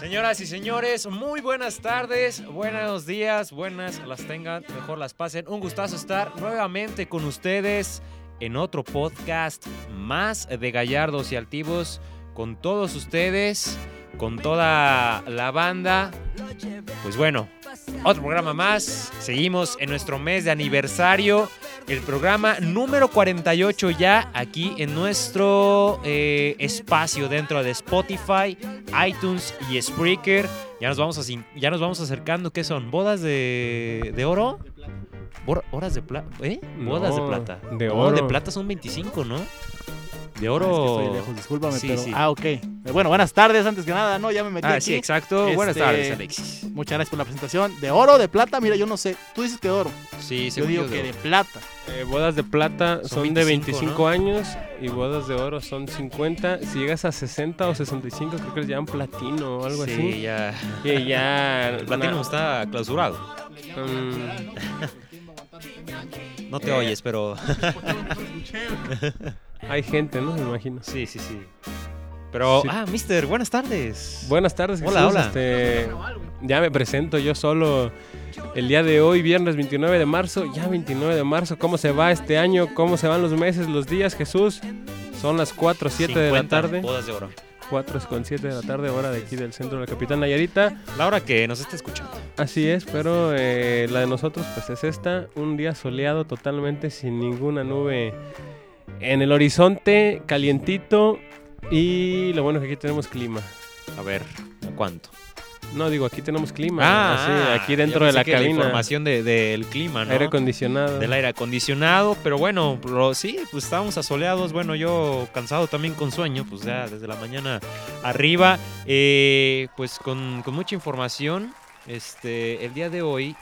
Señoras y señores, muy buenas tardes, buenos días, buenas las tengan, mejor las pasen. Un gustazo estar nuevamente con ustedes en otro podcast más de Gallardos y Altivos, con todos ustedes, con toda la banda. Pues bueno, otro programa más. Seguimos en nuestro mes de aniversario. El programa número 48 ya aquí en nuestro eh, espacio dentro de Spotify, iTunes y Spreaker. Ya nos vamos, a, ya nos vamos acercando. ¿Qué son? ¿Bodas de, de oro? ¿Horas de plata? ¿Eh? Bodas de plata. de No, oro. de plata son 25, ¿no? De Ah, oro. es que estoy lejos, discúlpame, Sí, pero... sí. Ah, ok. Eh, Bueno, buenas tardes, antes que nada, ¿no? Ya me metí Ah, aquí. sí, exacto. Buenas Este, tardes, Alexis. Muchas gracias por la presentación. ¿De oro, de plata? Mira, yo no sé. Tú dices que de oro. Sí, Yo digo que de plata. Eh, bodas de plata Son son, de 25, 25 ¿no? años y bodas de oro son 50. Si llegas a 60 o 65, creo que les llaman platino o algo sí, así. ya. Y ya. El platino está clausurado. mm, No te Eh. oyes, pero. hay gente, ¿no? Me imagino. Sí, sí, sí. Pero, Sí. ah, mister, buenas tardes. Buenas tardes, Hola, Jesús. hola. Este, ya me presento yo solo el día de hoy, viernes 29 de marzo. Ya 29 de marzo, ¿cómo se va este año? ¿Cómo se van los meses, los días, Jesús? Son las 4, 7 de la 50 tarde. Bodas de oro. 4 con 7 de la tarde, hora de aquí del centro de la capital Nayarita. La hora que nos está escuchando. Así es, pero eh, la de nosotros pues es esta, un día soleado totalmente sin ninguna nube en el horizonte, calientito y lo bueno es que aquí tenemos clima. A ver, ¿a cuánto? No, digo, aquí tenemos clima, así, ah, aquí dentro de la que cabina, información de- del clima, ¿no? aire acondicionado. Del aire acondicionado, pero bueno, sí, pues estábamos asoleados. Bueno, yo cansado también con sueño, pues ya desde la mañana arriba. Eh, pues con, con mucha información, este, el día de hoy.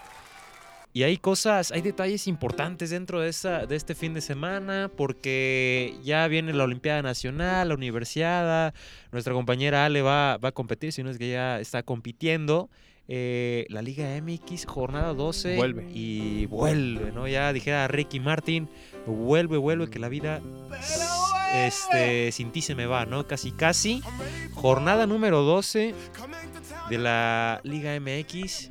Y hay cosas, hay detalles importantes dentro de, esa, de este fin de semana, porque ya viene la Olimpiada Nacional, la Universiada. Nuestra compañera Ale va, va a competir, si no es que ya está compitiendo. Eh, la Liga MX, jornada 12. Vuelve. Y vuelve, ¿no? Ya dijera Ricky Martin, vuelve, vuelve, que la vida este, sin ti se me va, ¿no? Casi, casi. Jornada número 12 de la Liga MX.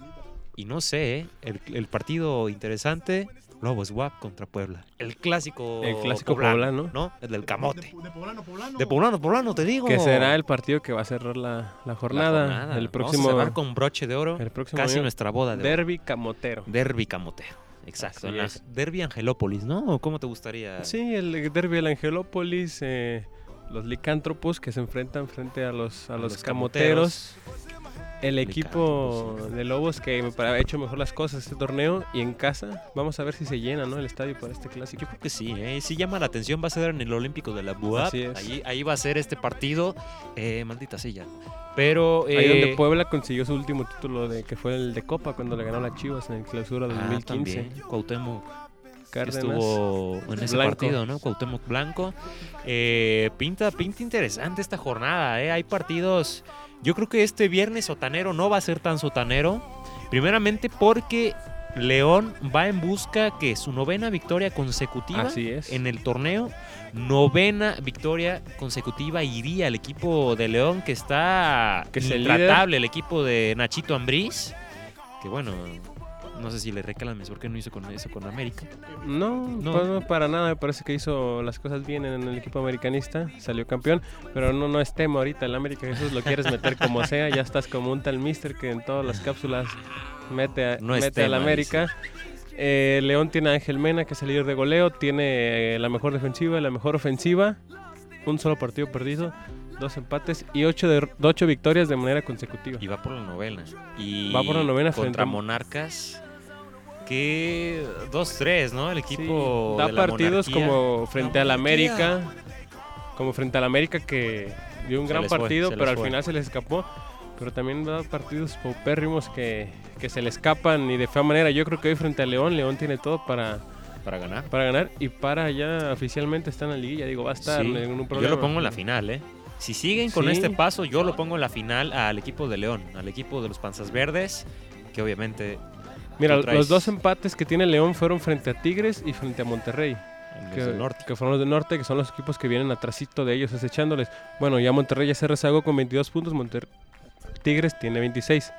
Y no sé, ¿eh? el, el partido interesante, Lobos WAP contra Puebla. El clásico El clásico poblano. ¿no? El del camote. De poblano, poblano. De poblano, poblano, te digo. que será el partido que va a cerrar la, la La jornada, jornada. el Vamos a próximo, cerrar con broche de oro. el próximo Casi año, nuestra boda de oro. derby camotero. Derby camotero. Exacto. En la. Derby Angelópolis, ¿no? ¿O ¿Cómo te gustaría? Sí, el derby del Angelópolis, eh, los licántropos que se enfrentan frente a los, a los, camoteros. El equipo de Lobos que ha hecho mejor las cosas este torneo y en casa vamos a ver si se llena ¿no? el estadio para este clásico. Yo creo que sí, ¿eh? sí llama la atención, va a ser en el Olímpico de la BUAP. Ahí, ahí va a ser este partido, eh, maldita silla. Pero Ahí eh, donde Puebla consiguió su último título de que fue el de Copa cuando le ganó a las Chivas en el clausura ah, 2015. también, Cuauhtémoc Cárdenas. estuvo en ese Blanco. partido, ¿no? Cuauhtémoc Blanco. Eh, pinta, pinta interesante esta jornada, ¿eh? Hay partidos. Yo creo que este viernes sotanero no va a ser tan sotanero. Primeramente porque León va en busca que su novena victoria consecutiva Así es. en el torneo. Novena victoria consecutiva iría al equipo de León que está Que es el intratable, el equipo de Nachito Ambriz. Que bueno, no sé si le reclames por qué no hizo con eso con América. No, No. pues no, para nada. Me parece que hizo las cosas bien en el equipo americanista. Salió campeón. Pero no, no es tema ahorita. El América Jesús lo quieres meter como sea. Ya estás como un tal mister que en todas las cápsulas mete, a- No mete al tema, América. Eh, León tiene a Ángel Mena, que es el líder de goleo. Tiene eh, la mejor defensiva, la mejor ofensiva. Un solo partido perdido. Dos empates y ocho, de, ocho victorias de manera consecutiva. Y va por la novena. Y Va por la novena frente contra a- Monarcas. Que 2-3, ¿no? El Sí, equipo. da de la partidos monarquía. como frente al. América, como frente al América que dio un Se gran fue, partido, pero al fue. final se les escapó. Pero también da partidos paupérrimos que, que se le escapan y de fea manera. Yo creo que hoy frente a León, León tiene todo para, Para ganar. para ganar y para ya oficialmente está en la liguilla. Digo, va a estar Sí, en un Yo problema. lo pongo en la final, ¿eh? Si siguen con Sí. este paso, yo lo pongo en la final al equipo de León, al equipo de los Panzas Verdes, que obviamente Mira, los dos empates que tiene León fueron frente a Tigres y frente a Monterrey. que, del norte. que fueron los del norte, que son los equipos que vienen atrasito de ellos, acechándoles. Bueno, ya Monterrey ya se rezagó con 22 puntos. Monter- Tigres tiene 26.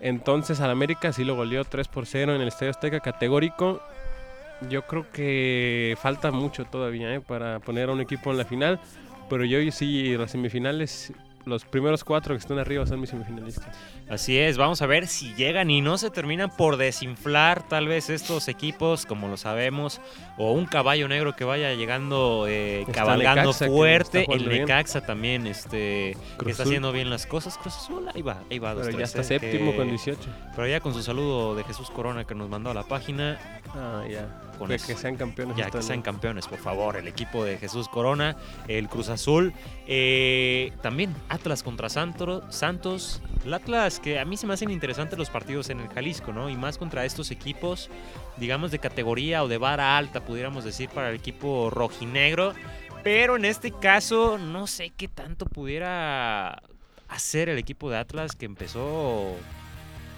Entonces al América sí lo goleó 3 por 0 en el Estadio Azteca categórico. Yo creo que falta mucho todavía ¿eh? para poner a un equipo en la final. Pero yo sí, las semifinales, los primeros cuatro que están arriba son mis semifinalistas. Así es, vamos a ver si llegan y no se terminan por desinflar tal vez estos equipos, como lo sabemos, o un caballo negro que vaya llegando eh, cabalgando Necaxa, que fuerte. El jugando bien. Necaxa también, este, que está haciendo bien las cosas. Cruz Azul, ahí va, ahí va. Pero ya está eh, séptimo que- con 18. Pero ya con su saludo de Jesús Corona que nos mandó a la página, Ah, ya. con eso. que sean campeones. Ya que sean campeones, por favor, el equipo de Jesús Corona, el Cruz Azul. Eh, también Atlas contra Santo- Santos. El Atlas, que a mí se me hacen interesantes los partidos en el Jalisco, ¿no? Y más contra estos equipos, digamos, de categoría o de vara alta, pudiéramos decir, para el equipo rojinegro. Pero en este caso, no sé qué tanto pudiera hacer el equipo de Atlas, que empezó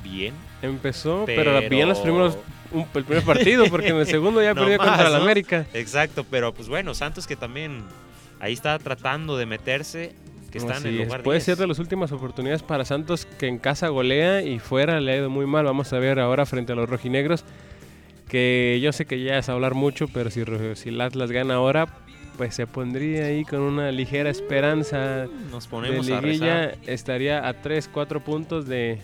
bien. Empezó, pero, bien los Pero- primeros, un- el primer partido, porque en el segundo ya No perdió más, contra el ¿no? América. Exacto, pero pues bueno, Santos que también ahí está tratando de meterse, que está en Así es. lugar Puede 10. ser de las últimas oportunidades para Santos que en casa golea y fuera le ha ido muy mal. Vamos a ver ahora frente a los rojinegros. Que yo sé que ya es hablar mucho, pero si, si el Atlas gana ahora, pues se pondría ahí con una ligera esperanza Nos de ponemos a liguilla. rezar. Estaría a 3, 4 puntos de,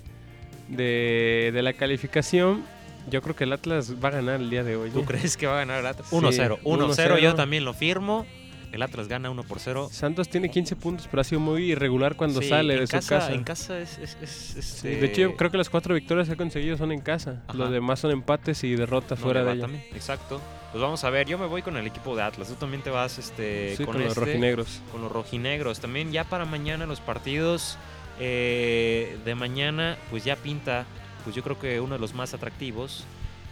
de, de la calificación. Yo creo que el Atlas va a ganar el día de hoy. ¿Tú ¿eh? crees que va a ganar el Atlas? Sí, 1-0. 1-0, 1-0. yo también lo firmo. El Atlas gana 1 por 0. Santos tiene 15 puntos, pero ha sido muy irregular cuando Sí, sale de su casa, casa. En casa es... es- es- es, Sí, eh, de hecho, yo creo que las cuatro victorias que ha conseguido son en casa. Ajá. Los demás son empates y derrotas no fuera de ella. también. Exacto. Pues vamos a ver, yo me voy con el equipo de Atlas. Tú también te vas este, Sí, con, con, los este, rojinegros. con los rojinegros. También ya para mañana los partidos eh, de mañana, pues ya pinta, pues yo creo que uno de los más atractivos.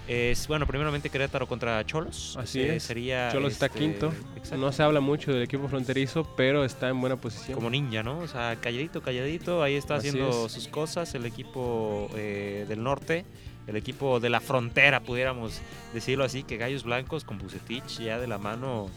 Es, bueno, primeramente Querétaro contra Cholos. Así es. Sería, Cholos está este, quinto. exacto, No se habla mucho del equipo fronterizo, pero está en buena posición. Como ninja, ¿no? O sea, calladito, calladito. Ahí está Así haciendo es. sus cosas el equipo eh, del norte. El equipo de la frontera, pudiéramos decirlo así, que Gallos Blancos con Bucetich ya de la mano.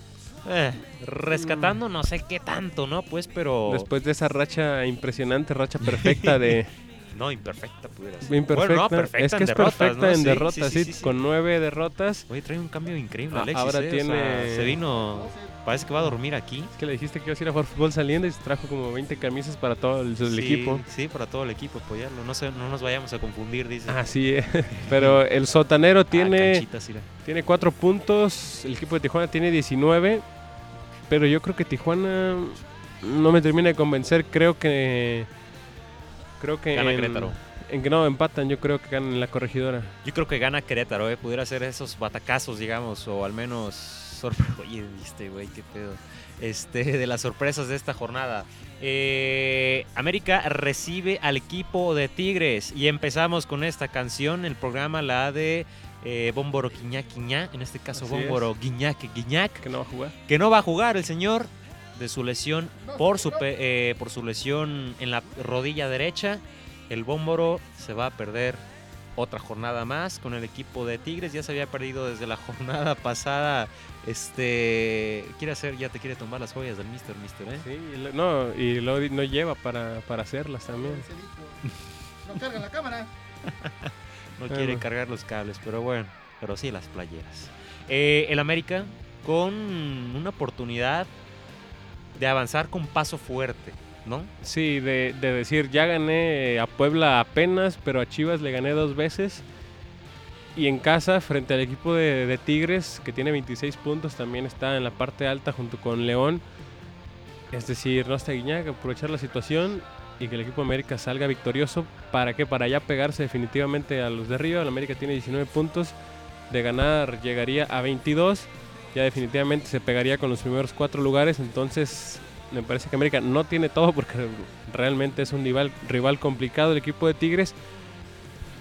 eh, rescatando no sé qué tanto, ¿no? Pues, pero... Después de esa racha impresionante, racha perfecta de... No, imperfecta pudiera ser. imperfecta. Bueno, no, perfecta es que en es derrotas, perfecta ¿no? en Sí, derrotas, sí, sí, sí, sí, sí. con nueve derrotas. Oye, trae un cambio increíble, Ah, Alexis. ahora ¿eh? O sea, tiene- se vino... Parece que va a dormir aquí. Es que le dijiste que ibas a ir a jugar fútbol saliendo y se trajo como 20 camisas para todo el, equipo. Sí, para todo el equipo, apoyarlo. No, se- no nos vayamos a confundir, dice. Así es. Pero el sotanero Ah, tiene... Tiene cuatro puntos, el equipo de Tijuana tiene 19, pero yo creo que Tijuana no me termina de convencer, creo que... Creo que... Gana en, Querétaro. En que no, empatan, yo creo que ganan la corregidora. Yo creo que gana Querétaro, ¿eh? Pudiera ser esos batacazos, digamos, o al menos... Oye, viste, güey, qué pedo. Este, de las sorpresas de esta jornada. Eh, América recibe al equipo de Tigres y empezamos con esta canción, el programa, la de eh, Bómboro Quiñá Quiñá, en este caso Así Bómboro Guiñac Guiñac, Que no va a jugar. que no va a jugar el señor de su lesión por su, pe- eh, por su lesión en la rodilla derecha. El Bómboro se va a perder otra jornada más con el equipo de Tigres. Ya se había perdido desde la jornada pasada. Este quiere hacer, ya te quiere tomar las joyas del Mister Mister, ¿eh? Sí, no, y luego no lleva para, para hacerlas también. No carga la cámara. No Bueno. quiere cargar los cables, pero bueno, pero sí las playeras. Eh, el América con una oportunidad de avanzar con paso fuerte, ¿no? Sí, de, de decir, ya gané a Puebla apenas, pero a Chivas le gané dos veces. Y en casa, frente al equipo de, Tigres, que tiene 26 puntos, también está en la parte alta junto con León. Es decir, no está Guiñac, aprovechar la situación y que el equipo de América salga victorioso. ¿Para qué? Para ya pegarse definitivamente a los de arriba. El América tiene 19 puntos. De ganar llegaría a 22. Ya definitivamente se pegaría con los primeros cuatro lugares. Entonces me parece que América no tiene todo porque realmente es un rival, rival complicado el equipo de Tigres.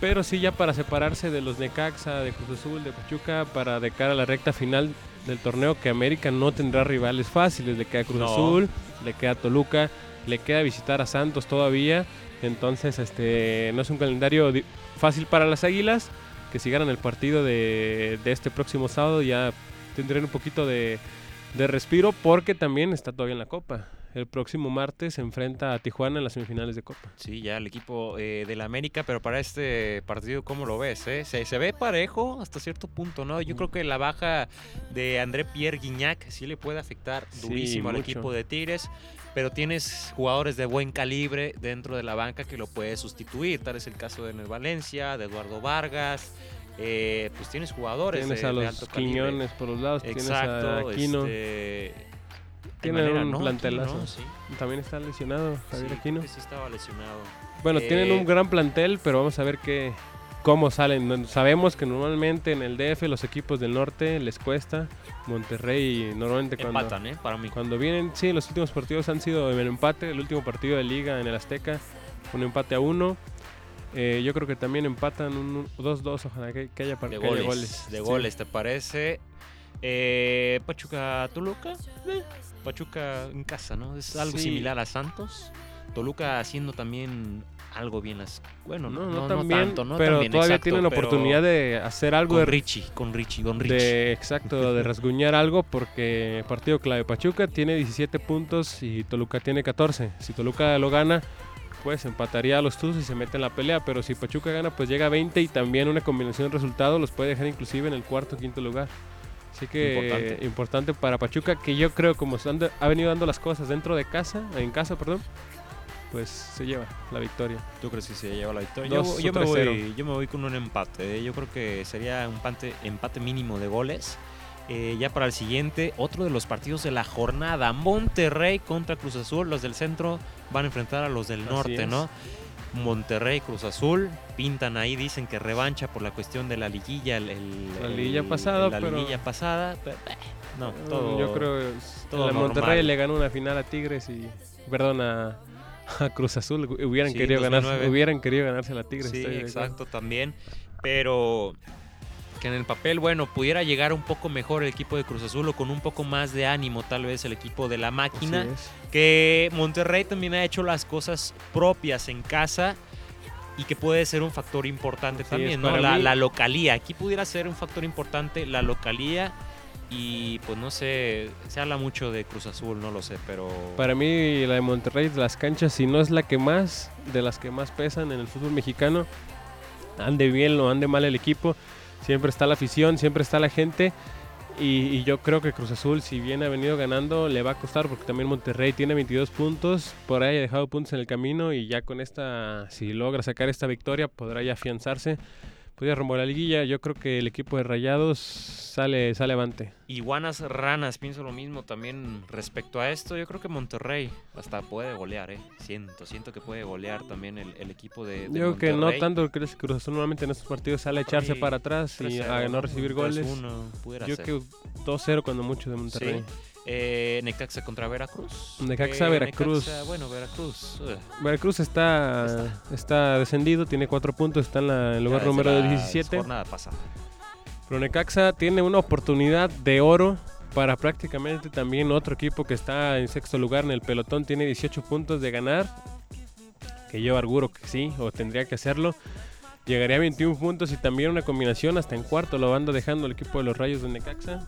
Pero sí ya para separarse de los Necaxa, de Cruz Azul, de Pachuca, para de cara a la recta final del torneo que América no tendrá rivales fáciles. Le queda Cruz No. Azul, le queda Toluca, le queda visitar a Santos todavía. Entonces este no es un calendario fácil para las Águilas. Que si ganan el partido de, de este próximo sábado ya tendrán un poquito de, de respiro porque también está todavía en la Copa. el próximo martes se enfrenta a Tijuana en las semifinales de Copa. Sí, ya el equipo eh, del América, pero para este partido, ¿cómo lo ves? eh? Se, se ve parejo hasta cierto punto, ¿no? Yo creo que la baja de André Pierre Guignac sí le puede afectar Sí, durísimo al equipo de Tigres, pero tienes jugadores de buen calibre dentro de la banca que lo puedes sustituir. Tal es el caso de Valencia, de Eduardo Vargas. Eh, pues tienes jugadores Tienes de, a de los calibre. Quiñones por los lados, tienes a Aquino. este, Tienen manera, un ¿no? plantelazo. Sí. También está lesionado Javier Sí, Aquino. sí estaba lesionado. Bueno, Eh, tienen un gran plantel, pero vamos a ver qué, cómo salen. Sabemos que normalmente en el DF los equipos del norte les cuesta. Monterrey normalmente cuando, Empatan, ¿eh? Para mí. cuando vienen, sí, los últimos partidos han sido en empate. El último partido de liga en el Azteca, un empate a uno. Eh, yo creo que también empatan un 2-2, ojalá que, que haya, De que haya goles, de Sí. goles, ¿te parece? Eh, Pachuca Toluca, eh, Pachuca en casa, ¿no? Es algo Sí. similar a Santos. Toluca haciendo también algo bien las bueno, No, no, no, no, tan bien, tanto, no pero tan bien, todavía exacto, tienen pero oportunidad de hacer algo con de Richie, con Richie, con Richie. de exacto de rasguñar algo porque partido clave Pachuca tiene 17 puntos y Toluca tiene 14 si Toluca lo gana pues empataría a los Tuzos y se mete en la pelea pero si Pachuca gana pues llega a 20 y también una combinación de resultados los puede dejar inclusive en el cuarto o quinto lugar así que Importante. importante. para Pachuca que yo creo como de- ha venido dando las cosas dentro de casa en casa perdón pues se lleva la victoria ¿Tú crees que se lleva la victoria? Yo, me 3-0. voy, yo me voy con un empate. ¿eh? Yo creo que sería un empate, empate mínimo de goles. Eh, ya para el siguiente, otro de los partidos de la jornada. Monterrey contra Cruz Azul. Los del centro van a enfrentar a los del norte. ¿no? Monterrey, Cruz Azul. Pintan ahí, dicen que revancha por la cuestión de la liguilla. el- el- La el- liguilla pasada, La pero- liguilla pasada. pero, eh, no, todo. Yo creo que todo la Monterrey le ganó una final a Tigres y perdón a, a Cruz Azul hubieran Sí, querido 2009. ganarse, hubieran querido ganarse a la Tigres. Sí, exacto, también. Pero que en el papel, bueno, pudiera llegar un poco mejor el equipo de Cruz Azul o con un poco más de ánimo, tal vez el equipo de la máquina. es. Que Monterrey también ha hecho las cosas propias en casa y que puede ser un factor importante Así también, es, ¿no? La, mí- la localía. Aquí pudiera ser un factor importante la localía. Y pues no sé, se habla mucho de Cruz Azul, no lo sé, pero. Para mí la de Monterrey las canchas, si no es la que más, de las que más pesan en el fútbol mexicano, ande bien o ande mal el equipo, siempre está la afición, siempre está la gente. Y, yo creo que Cruz Azul, si bien ha venido ganando, le va a costar porque también Monterrey tiene 22 puntos, por ahí ha dejado puntos en el camino y ya con esta, si logra sacar esta victoria, podrá ya afianzarse. Podría rumbo a la liguilla, yo creo que el equipo de Rayados sale, sale avante. Iguanas ranas, pienso lo mismo también respecto a esto. Yo creo que Monterrey hasta puede golear, ¿eh? Siento, siento que puede golear también el, el equipo de, de Yo creo que no tanto, creo que Cruz Azul normalmente en estos partidos sale a echarse Sí, para atrás y 3-0, a no recibir goles. 3-1, pudiera Yo ser. creo que 2-0 cuando mucho de Monterrey. Sí. Eh, Necaxa contra Veracruz. Necaxa, Eh, Veracruz. Necaxa, bueno, Veracruz. ugh, Veracruz está, está descendido, tiene 4 puntos, está en la- el lugar ya número la 17. jornada pasada. Pero Necaxa tiene una oportunidad de oro para prácticamente también otro equipo que está en sexto lugar en el pelotón, tiene 18 puntos de ganar, que yo arguro que sí, o tendría que hacerlo. Llegaría a 21 puntos y también una combinación hasta en cuarto lo anda dejando el equipo de los Rayos de Necaxa.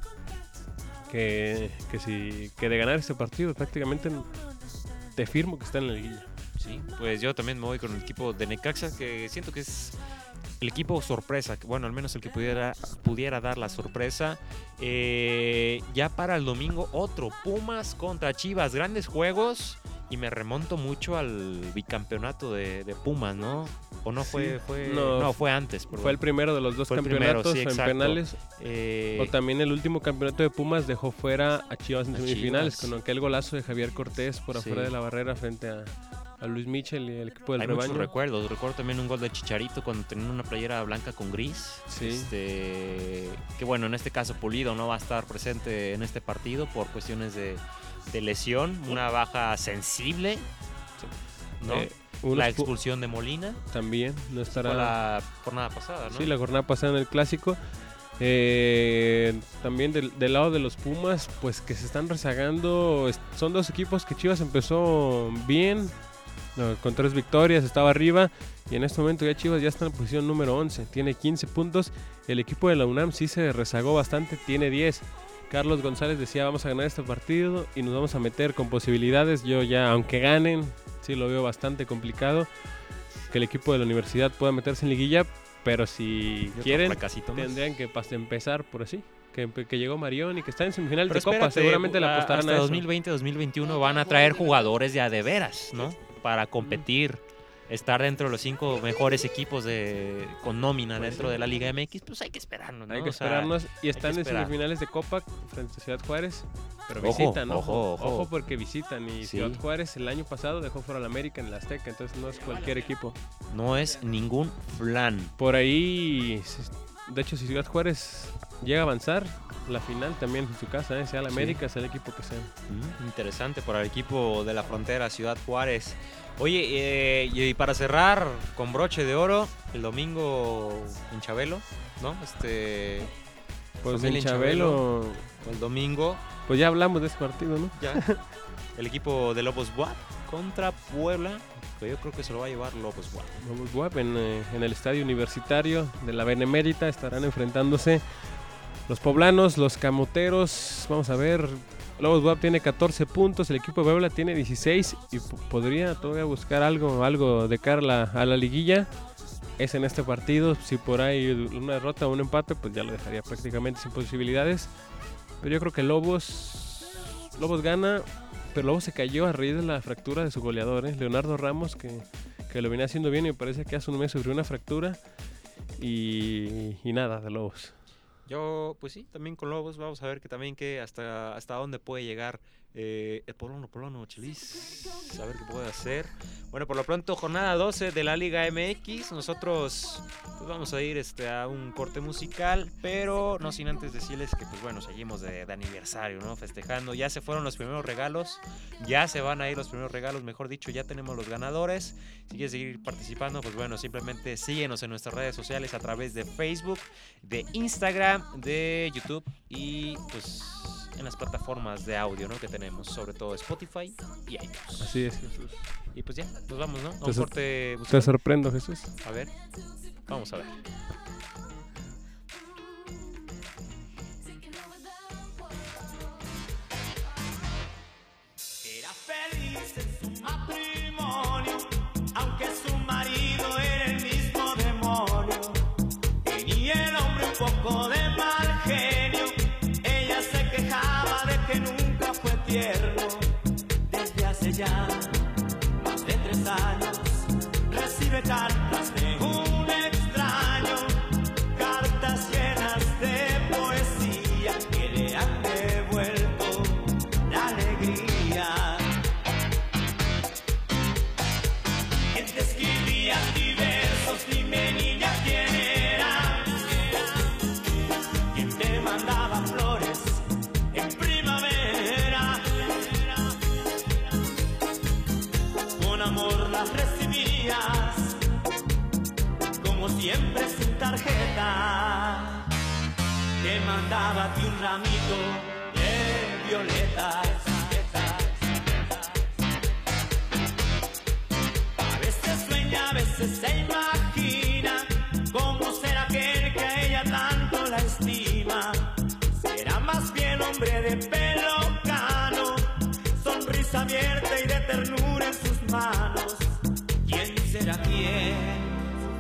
Que, si, que de ganar este partido prácticamente te firmo que está en la liguilla. Sí, pues yo también me voy con el equipo de Necaxa, que siento que es el equipo sorpresa, bueno, al menos el que pudiera, pudiera dar la sorpresa. Eh, ya para el domingo, otro Pumas contra Chivas, grandes juegos. Y me remonto mucho al bicampeonato de, de Pumas, ¿no? ¿O no fue? Sí, fue no, no, fue antes. perdón. Fue el primero de los dos Fue el primero, campeonatos sí, en penales. Eh, O también el último campeonato de Pumas dejó fuera a Chivas en semifinales Chivas. con aquel golazo de Javier Cortés por Sí. afuera de la barrera frente a, a Luis Michel y el equipo del Hay muchos rebaño. recuerdos. Recuerdo también un gol de Chicharito cuando tenía una playera blanca con gris. Sí. Este, que bueno, en este caso Pulido no va a estar presente en este partido por cuestiones de, de lesión, una baja sensible. ¿no? Eh, la pu- expulsión de Molina también no fue estará. la jornada pasada, ¿no? Sí, la jornada pasada en el clásico. Eh, también del, del lado de los Pumas, pues que se están rezagando. Son dos equipos que Chivas empezó bien, con tres victorias, estaba arriba. Y en este momento ya Chivas ya está en la posición número 11, tiene 15 puntos. El equipo de la UNAM sí se rezagó bastante, tiene 10. Carlos González decía, vamos a ganar este partido y nos vamos a meter con posibilidades. Yo ya, aunque ganen, sí lo veo bastante complicado que el equipo de la universidad pueda meterse en liguilla, pero si quieren, tendrían que empezar por así. Que, que llegó Marión y que está en semifinal Pero de Copa, seguramente le a- apostarán hasta a eso. 2020-2021 van a traer jugadores ya de veras, ¿no? Para competir, estar dentro de los cinco mejores equipos de con nómina Pues dentro de la Liga MX, pues hay que esperarnos, ¿no? Hay que O sea, esperarnos y están en semifinales de Copa frente a Ciudad Juárez. Pero Ojo, visitan, ¿no? ojo, ojo. porque visitan. Y Sí. Ciudad Juárez el año pasado dejó fuera al América en la Azteca, entonces no es cualquier equipo. no es ningún flan. Por ahí, de hecho, si Ciudad Juárez llega a avanzar, la final también en su casa, ¿eh? sea la Sí. América, sea el equipo que sea. Mm, Interesante para el equipo de la frontera, Ciudad Juárez. Oye, eh, y para cerrar con broche de oro, el domingo en Chabelo, ¿no? Este, Pues en Chabelo, el domingo, pues ya hablamos de ese partido, ¿no? ya, el equipo de Lobos Buap contra Puebla, que yo creo que se lo va a llevar Lobos Buap. Vamos guap en, eh, en el estadio universitario de la Benemérita estarán enfrentándose los poblanos, los camoteros. Vamos a ver. Lobos Guap tiene 14 puntos, el equipo de Puebla tiene 16 y podría todavía buscar algo, algo de cara a la, liguilla. Es en este partido, si por ahí una derrota o un empate, pues ya lo dejaría prácticamente sin posibilidades. Pero yo creo que Lobos, Lobos gana, pero Lobos se cayó a raíz de la fractura de su goleador, ¿eh? Leonardo Ramos, que, que lo venía haciendo bien y parece que hace un mes sufrió una fractura. Y nada, de Lobos. Yo, pues sí, también con Lobos, vamos a ver que también que hasta, hasta dónde puede llegar eh, el Polono, Polono, Chelis, a ver qué puede hacer. Bueno, por lo pronto, jornada 12 de la Liga MX, nosotros pues vamos a ir este, a un corte musical, pero no sin antes decirles que, pues bueno, seguimos de, de aniversario, ¿no? Festejando, ya se fueron los primeros regalos, ya se van a ir los primeros regalos, mejor dicho, ya tenemos los ganadores. Si quieres seguir participando, pues bueno, simplemente síguenos en nuestras redes sociales a través de Facebook, de Instagram, de YouTube y pues en las plataformas de audio ¿no? que tenemos, sobre todo Spotify y iTunes. Así es, Jesús. Y pues ya, nos vamos, ¿no? A un Te corte Te sorprendo, Jesús. A ver, vamos a ver. Más de tres años, recibe cartas de tarjeta. Te mandaba a ti un ramito de violetas. A veces sueña, a veces se imagina cómo será aquel que a ella tanto la estima. Será más bien hombre de pelo cano, sonrisa abierta y de ternura en sus manos. ¿Quién será quién?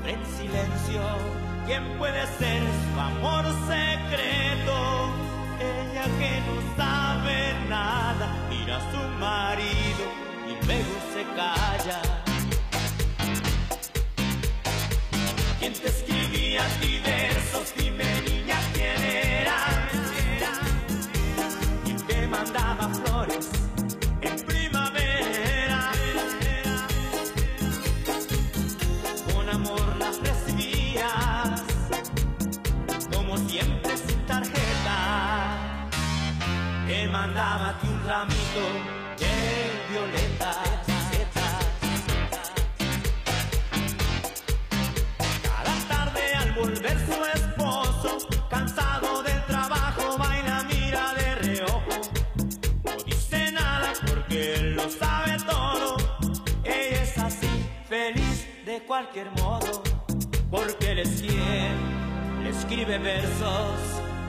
En silencio. ¿Quién puede ser su amor secreto? Ella que no sabe nada, mira a su marido y luego se calla. ¿Quién te un ramito de violetas. Cada tarde al volver su esposo, cansado del trabajo, baila, mira de reojo. No dice nada porque él lo sabe todo. Ella es así, feliz de cualquier modo, porque él es quien le escribe versos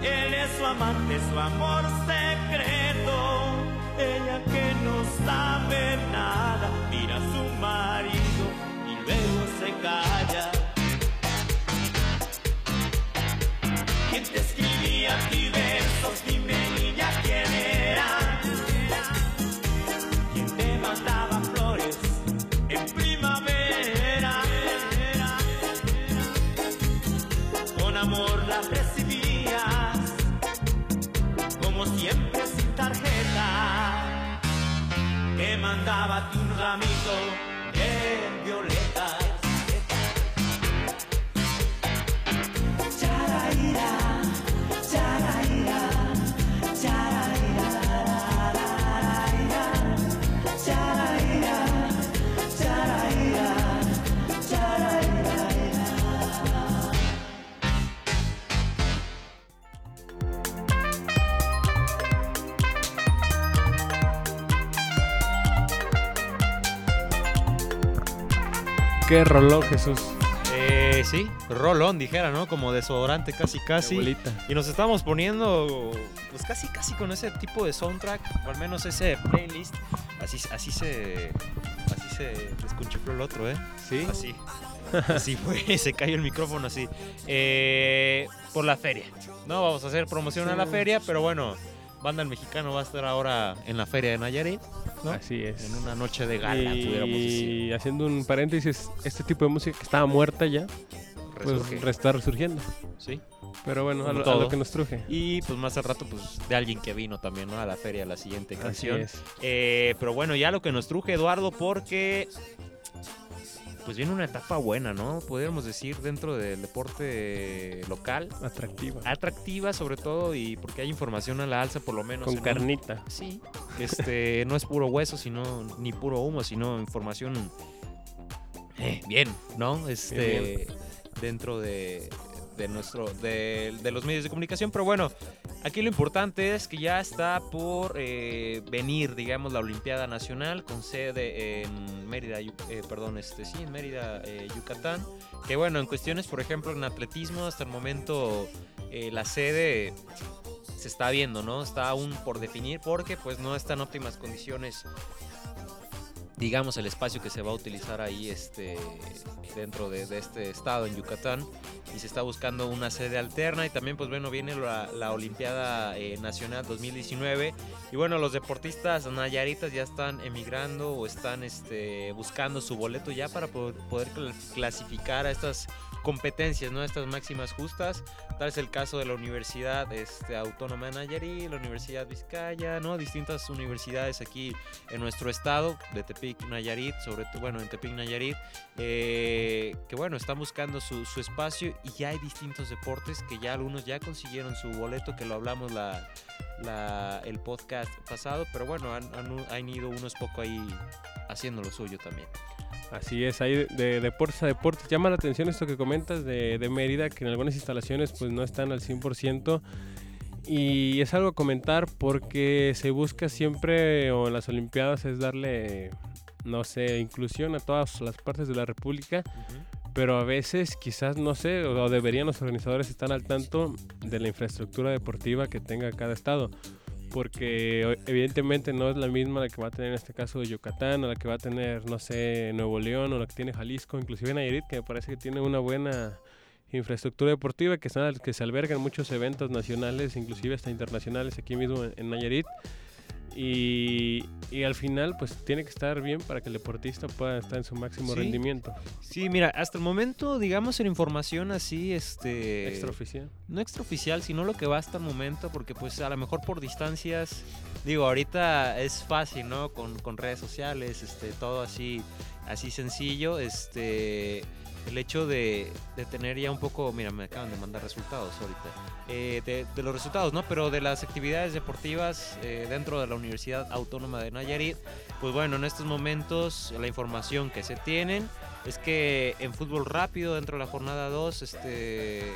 Él es su amante, su amor secreto. Ella que no sabe nada, mira a su marido y luego se calla. ¿Quién te escribía a mandaba Qué rolón, Jesús. Eh, sí, rolón, dijera, ¿no? Como desodorante casi casi. Abuelita. Y nos estamos poniendo, pues casi casi con ese tipo de soundtrack, o al menos ese playlist. Así, así se, así se desconchifló el otro, ¿eh? Sí. Así. Así fue, se cayó el micrófono así. Eh, por la feria. No vamos a hacer promoción a la feria, pero bueno, Banda El Mexicano va a estar ahora en la feria de Nayarit, ¿no? Así es. En una noche de gala, pudiéramos decir. y haciendo un paréntesis, este tipo de música que estaba muerta ya, pues Resurge. está resurgiendo. Sí. Pero bueno, a lo, a todo. lo que nos truje. Y pues más al rato, pues de alguien que vino también, ¿no? A la feria, la siguiente Así canción. es. Eh, pero bueno, ya lo que nos truje Eduardo, porque pues viene una etapa buena, ¿no? Podríamos decir dentro del deporte local. Atractiva. Atractiva sobre todo y porque hay información a la alza por lo menos. Con en un- carnita. Sí, este, no es puro hueso, sino ni puro humo, sino información eh, bien, ¿no? Este, Bien, dentro de, de nuestro, de, de los medios de comunicación. Pero bueno, aquí lo importante es que ya está por eh, venir, digamos, la Olimpiada Nacional con sede en Mérida, eh, perdón, este, sí, en Mérida, eh, Yucatán. Que bueno, en cuestiones, por ejemplo, en atletismo, hasta el momento eh, la sede se está viendo, ¿no? Está aún por definir porque pues no está en óptimas condiciones digamos el espacio que se va a utilizar ahí este dentro de, este estado en Yucatán y se está buscando una sede alterna y también pues bueno viene la, la Olimpiada eh, Nacional 2019 y bueno los deportistas nayaritas ya están emigrando o están este buscando su boleto ya para poder, poder cl- clasificar a estas competencias, ¿no? Estas máximas justas. Tal es el caso de la Universidad este, Autónoma de Nayarit, la Universidad Vizcaya, ¿no? Distintas universidades aquí en nuestro estado, de Tepic, Nayarit, sobre todo, bueno, en Tepic, Nayarit, eh, que bueno, están buscando su, espacio y ya hay distintos deportes que ya algunos ya consiguieron su boleto, que lo hablamos la, la- el podcast pasado, pero bueno, han, han- han ido unos poco ahí haciendo lo suyo también. Así es, hay de, de deportes a deportes. Llama la atención esto que comentas de, de Mérida, que en algunas instalaciones pues no están al 100%. Y es algo a comentar porque se busca siempre, o en las Olimpiadas, es darle, no sé, inclusión a todas las partes de la República. Pero a veces quizás, no sé, o deberían los organizadores estar al tanto de la infraestructura deportiva que tenga cada estado. Porque evidentemente no es la misma la que va a tener en este caso Yucatán, o la que va a tener, no sé, Nuevo León, o la que tiene Jalisco, inclusive Nayarit, que me parece que tiene una buena infraestructura deportiva, que, son, que se albergan muchos eventos nacionales, inclusive hasta internacionales aquí mismo en, en Nayarit. Y, y al final, pues tiene que estar bien para que el deportista pueda estar en su máximo Sí. rendimiento. Sí, mira, hasta el momento, digamos, en información así, este... Extraoficial. no extraoficial, sino lo que va hasta el momento, porque pues a lo mejor por distancias, digo, ahorita es fácil, ¿no? Con, con redes sociales, este, todo así, así sencillo, este, el hecho de, tener ya un poco, mira, me acaban de mandar resultados ahorita, eh, de, los resultados, ¿no? Pero de las actividades deportivas eh, dentro de la Universidad Autónoma de Nayarit, pues bueno, en estos momentos la información que se tienen es que en fútbol rápido, dentro de la jornada 2, este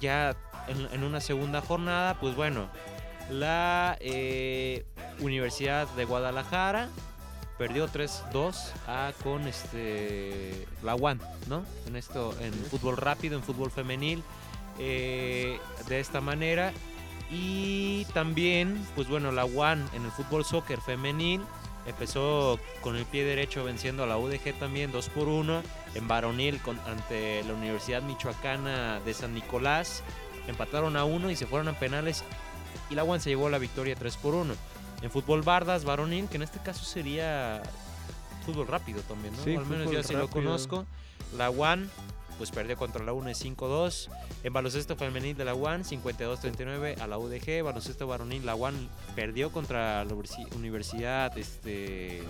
ya en, en una segunda jornada, pues bueno, la eh, Universidad de Guadalajara perdió 3-2 a con este la UAN, ¿no? En esto, en fútbol rápido, en fútbol femenil. eh, de esta manera. Y también, pues bueno, la UAN en el fútbol soccer femenil empezó con el pie derecho venciendo a la UDG también 2 por 1 en varonil con, ante la Universidad Michoacana de San Nicolás. Empataron a 1 y se fueron a penales y la UAN se llevó la victoria 3 por 1. En fútbol bardas varonil, que en este caso sería fútbol rápido también, ¿no? Sí, Al menos yo sí lo conozco. La UAN pues perdió contra la UNE 5-2. En baloncesto femenil de la UAN 52-39 a la UDG. Baloncesto varonil la UAN perdió contra la Universi- Universidad este,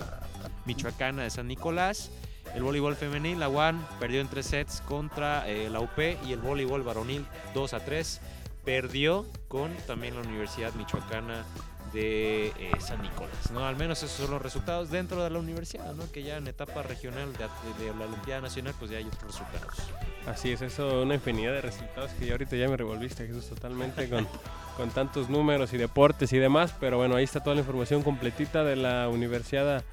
Michoacana de San Nicolás. El voleibol femenil la UAN perdió en tres sets contra eh, la UP y el voleibol varonil 2 a 3 perdió con también la Universidad Michoacana de eh, San Nicolás, ¿no? Al menos esos son los resultados dentro de la universidad, ¿no? Que ya en etapa regional de, de la Olimpiada Nacional, pues ya hay otros resultados. Así es, eso, una infinidad de resultados que ya ahorita ya me revolviste, Jesús, totalmente con, con tantos números y deportes y demás. Pero bueno, ahí está toda la información completita de la Universidad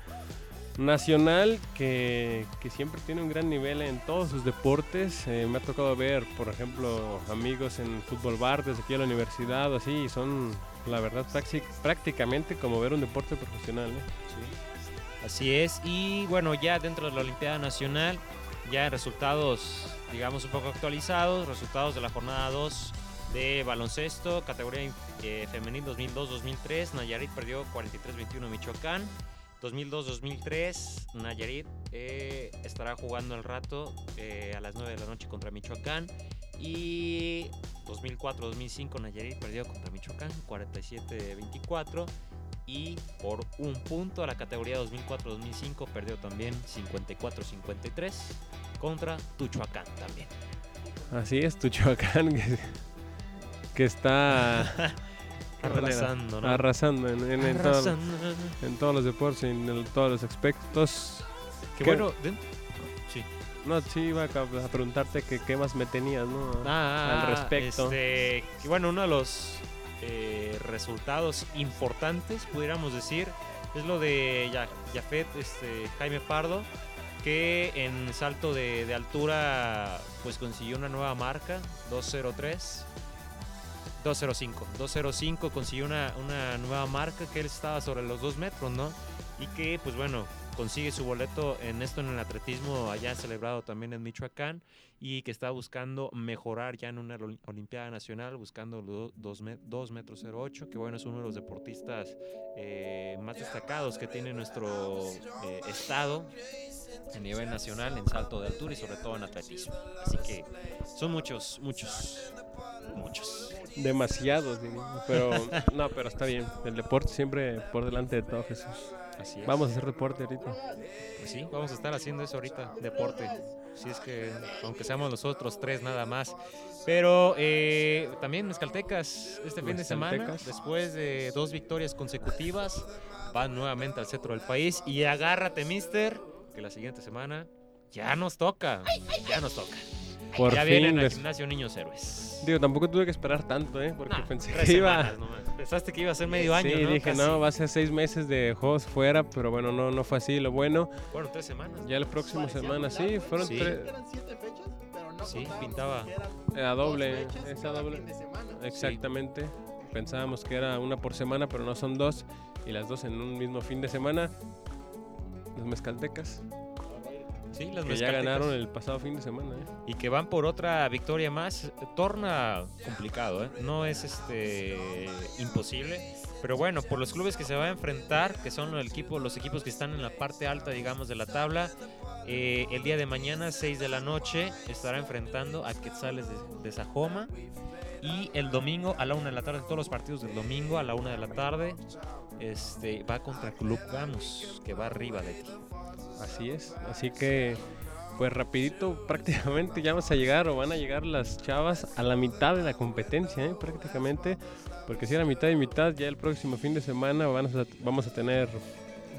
Nacional que, que siempre tiene un gran nivel en todos sus deportes. Eh, me ha tocado ver, por ejemplo, amigos en fútbol bar desde aquí a la universidad así, y son, la verdad, prácti- prácticamente como ver un deporte profesional. ¿eh? Así es, y bueno, ya dentro de la Olimpiada Nacional, ya resultados, digamos, un poco actualizados, resultados de la jornada 2 de baloncesto, categoría eh, femenil 2002-2003, Nayarit perdió 43-21 Michoacán. 2002-2003, Nayarit eh, estará jugando al rato eh, a las 9 de la noche contra Michoacán. Y 2004-2005, Nayarit perdió contra Michoacán 47-24 y por un punto a la categoría 2004-2005 perdió también 54-53 contra Tuchuacán también. Así es, Tuchoacán, que, que está Arrasando, ¿no? arrasando en, en- en todo- en todos los deportes, en el- todos los aspectos. ¿Qué? bueno, sí. No, sí, iba a, a preguntarte que qué más me tenías, ¿no? Ah, al respecto. Este, que bueno, uno de los eh, resultados importantes, pudiéramos decir, es lo de Jafet este, Jaime Pardo, que en salto de, de altura pues consiguió una nueva marca, 203. 205, 205 consiguió una, una nueva marca que él estaba sobre los 2 metros, ¿no? Y que, pues bueno, consigue su boleto en esto en el atletismo allá celebrado también en Michoacán y que está buscando mejorar ya en una oli- Olimpiada Nacional, buscando los 2 metros 08, que bueno, es uno de los deportistas eh, más destacados que tiene nuestro eh, estado a nivel nacional en salto de altura y sobre todo en atletismo. Así que son muchos, muchos, muchos. Demasiados, pero no, pero está bien. El deporte siempre por delante de todo, Jesús. Así es. Vamos a hacer deporte ahorita. Pues sí, vamos a estar haciendo eso ahorita, deporte. Si es que, aunque seamos nosotros tres nada más. Pero eh, también Mezcaltecas este fin de semana, después de dos victorias consecutivas, van nuevamente al centro del país. Y agárrate, mister, que la siguiente semana ya nos toca. Ya nos toca. Por ya fin. vienen al gimnasio Niños Héroes. Digo, tampoco tuve que esperar tanto, ¿eh? Porque Nah, pensé que iba. Pensaste que iba a ser medio año, sí, ¿no? dije, Casi. no, va a ser seis meses de juegos fuera, pero bueno, no, no fue así. Lo bueno, Fueron tres semanas. ya la próxima Parecía semana, sí, fueron Sí. tres. Eran siete fechas, pero no Sí, pintaba. Era dos doble, esa doble. Exactamente. Pensábamos que era una por semana, pero no son dos. Y las dos en un mismo fin de semana. Los mezcaltecas, Sí, las que ya ganaron el pasado fin de semana. ¿eh? y que van por otra victoria más, torna complicado, ¿eh? no es este imposible, pero bueno, por los clubes que se va a enfrentar, que son el equipo, los equipos que están en la parte alta, digamos, de la tabla, eh, el día de mañana, 6 de la noche, estará enfrentando a Quetzales de, de Sajoma. Y el domingo a la una de la tarde, todos los partidos del domingo a la una de la tarde, este, va contra Club Gamos, que va arriba de ti. Así es. Así que, pues rapidito, prácticamente ya vamos a llegar o van a llegar las chavas a la mitad de la competencia, ¿eh? prácticamente. Porque si era mitad y mitad, ya el próximo fin de semana vamos a, vamos a tener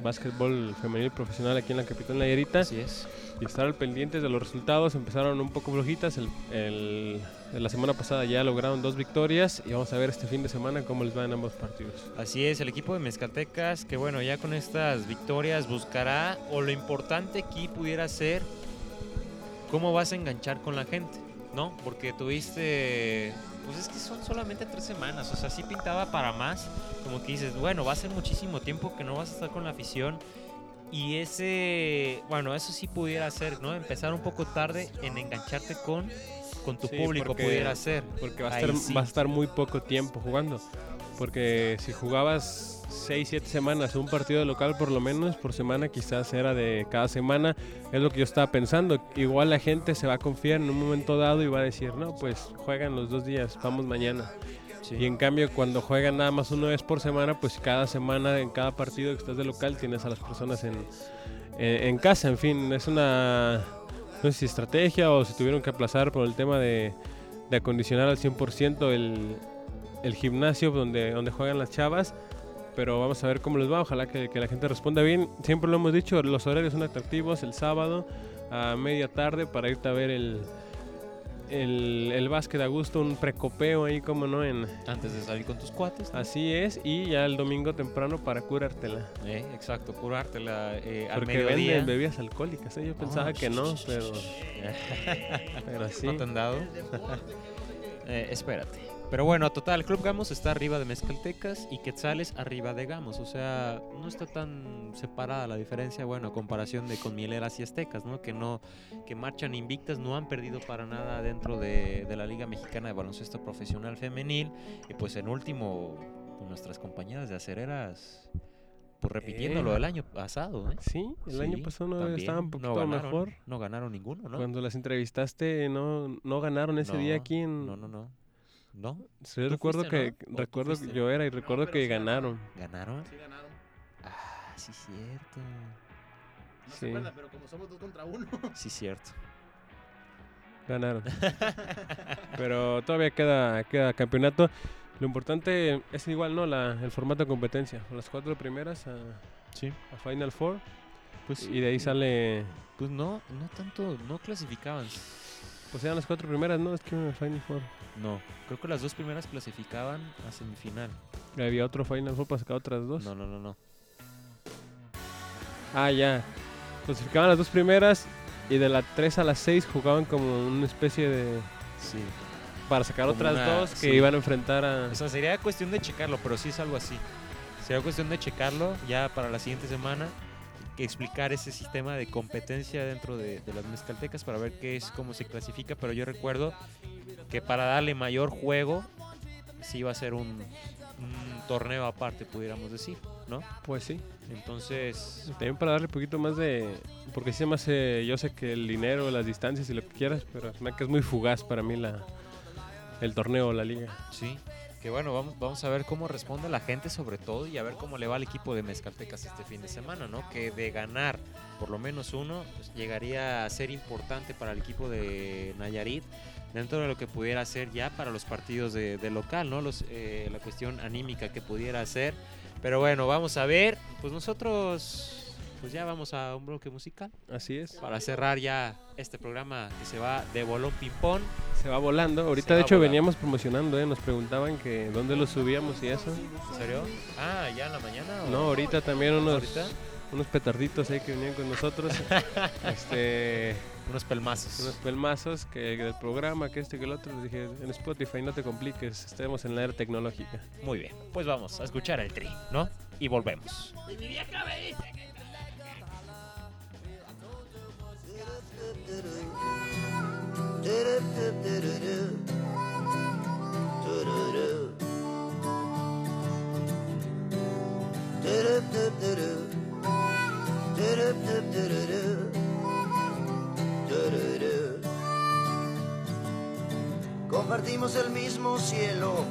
básquetbol femenil profesional aquí en la capital Nayarita. Así es. y estar al pendientes de los resultados. Empezaron un poco flojitas. El, el- la semana pasada ya lograron dos victorias y vamos a ver este fin de semana cómo les va en ambos partidos. Así es, el equipo de Mezcaltecas, que bueno, ya con estas victorias buscará, o lo importante aquí pudiera ser, cómo vas a enganchar con la gente, ¿no? Porque tuviste, pues es que son solamente tres semanas, o sea, sí pintaba para más, como que dices, bueno, va a ser muchísimo tiempo que no vas a estar con la afición. Y ese, bueno, eso sí pudiera ser, ¿no? Empezar un poco tarde en engancharte con, con tu Sí, público, porque- pudiera ser. Porque va a, Ahí estar, sí. va a estar muy poco tiempo jugando. Porque si jugabas 6, 7 semanas, un partido local por lo menos por semana, quizás era de cada semana, es lo que yo estaba pensando. Igual la gente se va a confiar en un momento dado y va a decir, no, pues juegan los dos días, vamos mañana. Sí. Y en cambio, cuando juegan nada más una vez por semana, pues cada semana, en cada partido que estás de local, tienes a las personas en, en, en casa. En fin, es una, no sé si estrategia o si tuvieron que aplazar por el tema de, de acondicionar al 100% el, el gimnasio donde, donde juegan las chavas. Pero vamos a ver cómo les va. Ojalá que, que la gente responda bien. Siempre lo hemos dicho, los horarios son atractivos. El sábado a media tarde para irte a ver el, el, el básquet a gusto, un precopeo ahí, como no, en, Antes de salir con tus cuates. ¿no? Así es, y ya el domingo temprano para curártela. Eh, exacto, curártela eh, al Porque mediodía. venden bebidas alcohólicas, ¿eh? yo pensaba que no, pero, pero sí. ¿No te han dado? Eh, espérate. Pero bueno, total, Club Gamos está arriba de Mezcaltecas y Quetzales arriba de Gamos. O sea, no está tan separada la diferencia, bueno, a comparación de con Mieleras y Aztecas, ¿no? Que no, que marchan invictas, no han perdido para nada dentro de, de la Liga Mexicana de Baloncesto Profesional Femenil. Y pues en último, nuestras compañeras de acereras, pues repitiendo Eh. lo del año pasado, ¿eh? Sí, el año pasado no también. estaba un poquito ganaron, mejor. No ganaron ninguno, ¿no? Cuando las entrevistaste no, no ganaron ese día No, aquí en... No, no, no. ¿No? Sí, ¿Tú recuerdo fuiste, que recuerdo que yo era y recuerdo que sí ganaron. ¿Ganaron? Sí ganaron. Ah, sí, cierto. No Sí. se acuerda, pero como somos dos contra uno. Sí, cierto. Ganaron. Pero todavía queda, queda campeonato. Lo importante es igual, ¿no? La, el formato de competencia. Las cuatro primeras a, Sí. a Final Four. Pues, Y de ahí sale... Pues no, no tanto, no clasificaban. Pues eran las cuatro primeras, ¿no? Es que una Final Four. No, creo que las dos primeras clasificaban a semifinal. Y había otro Final Four para sacar otras dos. No, no, no, no. Ah, ya. Clasificaban las dos primeras y de la 3 a la 6 jugaban como una especie de... Sí. Para sacar Como otras una- dos que sí. iban a enfrentar a... O sea, sería cuestión de checarlo, pero sí es algo así. Sería cuestión de checarlo ya para la siguiente semana. Que explicar ese sistema de competencia dentro de, de las mezcaltecas para ver qué es, cómo se clasifica. Pero yo recuerdo que para darle mayor juego, sí iba a ser un, un torneo aparte, pudiéramos decir, ¿no? Pues sí. Entonces, También para darle un poquito más de... Porque sí, más yo sé que el dinero, las distancias y lo que quieras, pero que es muy fugaz para mí la, el torneo la liga. sí. Que bueno, vamos, vamos a ver cómo responde la gente sobre todo y a ver cómo le va al equipo de Mezcaltecas este fin de semana, ¿no? Que de ganar por lo menos uno pues, llegaría a ser importante para el equipo de Nayarit dentro de lo que pudiera ser ya para los partidos de, local, ¿no? Los, eh, la cuestión anímica que pudiera ser. Pero bueno, vamos a ver. Pues nosotros pues ya vamos a un bloque musical Así es. para cerrar ya este programa que se va de bolón ping-pong. Se va volando. Ahorita, de hecho, volando. veníamos promocionando, ¿eh? Nos preguntaban que dónde lo subíamos y eso. ¿En serio? Ah, ya en la mañana. o- No, ahorita también unos, ¿Ahorita? unos petarditos ahí que venían con nosotros. este, Unos pelmazos. unos pelmazos que del programa, que este que el otro. Les dije, en Spotify no te compliques, estemos en la era tecnológica. Muy bien, pues vamos a escuchar el tri, ¿no? Y volvemos. Compartimos el mismo cielo,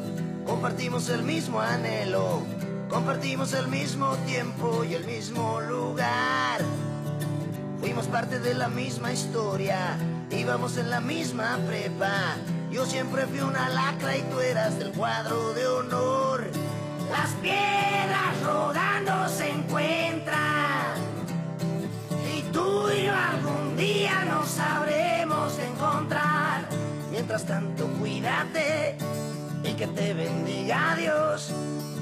compartimos el mismo anhelo, compartimos el mismo tiempo y el mismo lugar. Fuimos parte de la misma historia, íbamos en la misma prepa. Yo siempre fui una lacra y tú eras del cuadro de honor. Las piedras rodando se encuentran. Y tú y yo algún día nos sabremos encontrar. Mientras tanto, cuídate y que te bendiga Dios.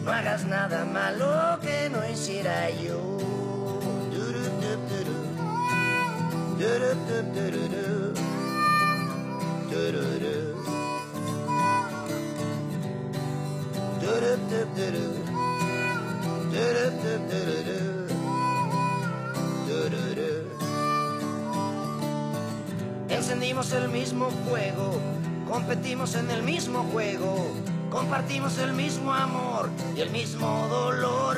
No hagas nada malo que no hiciera yo. Encendimos el mismo fuego, competimos en el mismo juego, compartimos el mismo amor y el mismo dolor.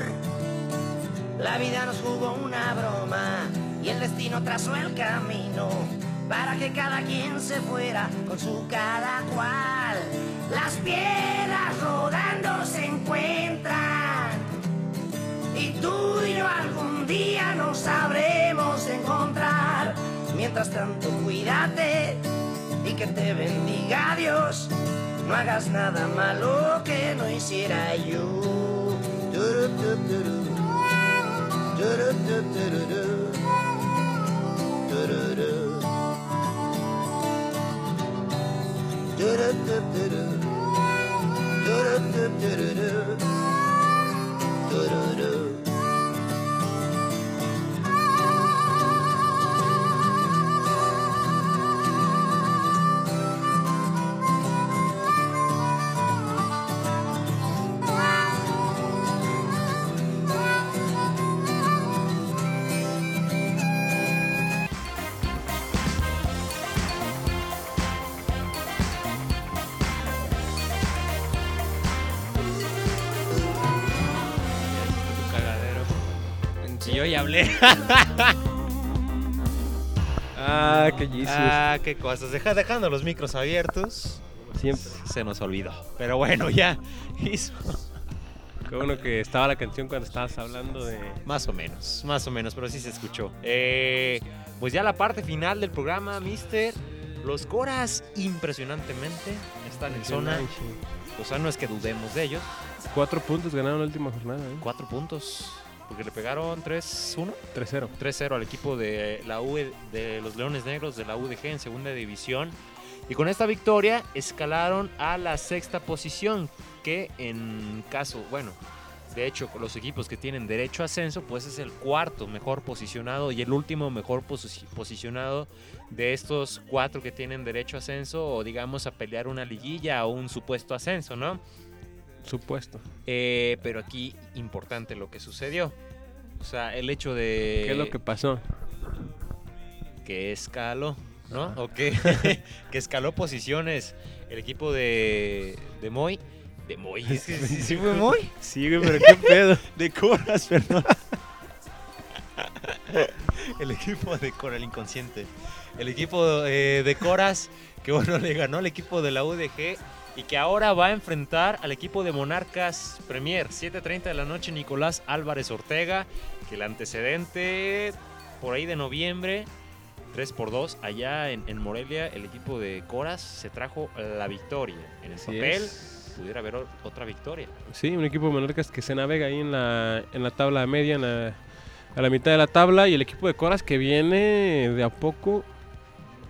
La vida nos jugó una broma y el destino trazó el camino para que cada quien se fuera con su cada cual. Las piedras rodando se encuentran y tú y yo algún día nos sabremos encontrar. Mientras tanto, cuídate y que te bendiga Dios. No hagas nada malo que no hiciera yo. do do do do Si yo ya hablé. Ah, qué Jesus. ah, qué cosas. Deja, dejando los micros abiertos. Siempre. Se nos olvidó. Pero bueno, ya. Hizo. Qué bueno que estaba la canción cuando estabas hablando de. Más o menos, más o menos, pero sí se escuchó. Eh, pues ya la parte final del programa, Mister. Los Coras, impresionantemente, están en zona. O sea, no es que dudemos de ellos. Cuatro puntos ganaron la última jornada, ¿eh? Cuatro puntos. Porque le pegaron 3-1. 3-0. 3-0 al equipo de la U de los Leones Negros de la UDG en segunda división. Y con esta victoria escalaron a la sexta posición, que en caso, bueno, de hecho, los equipos que tienen derecho a ascenso, pues es el cuarto mejor posicionado y el último mejor posi- posicionado de estos cuatro que tienen derecho a ascenso o digamos a pelear una liguilla o un supuesto ascenso, ¿no? Supuesto. Eh, pero aquí importante lo que sucedió. O sea, el hecho de ¿Qué es lo que pasó? que escaló, ¿no? O que, que escaló posiciones el equipo de, de Moy. De Moy, es que sí, sí fue Moy. Sí, güey, pero qué pedo. De Coras, perdón. El equipo de Cora, el inconsciente. El equipo eh, de Coras, que bueno, le ganó al equipo de la UDG y que ahora va a enfrentar al equipo de Monarcas Premier. 7.30 de la noche, Nicolás Álvarez Ortega, que el antecedente por ahí de noviembre, 3 por 2 allá en, en Morelia, el equipo de Coras se trajo la victoria. En el Así papel es. pudiera haber otra victoria. Sí, un equipo de Monarcas que se navega ahí en la, en la tabla media, en la- a la mitad de la tabla. Y el equipo de Coras que viene de a poco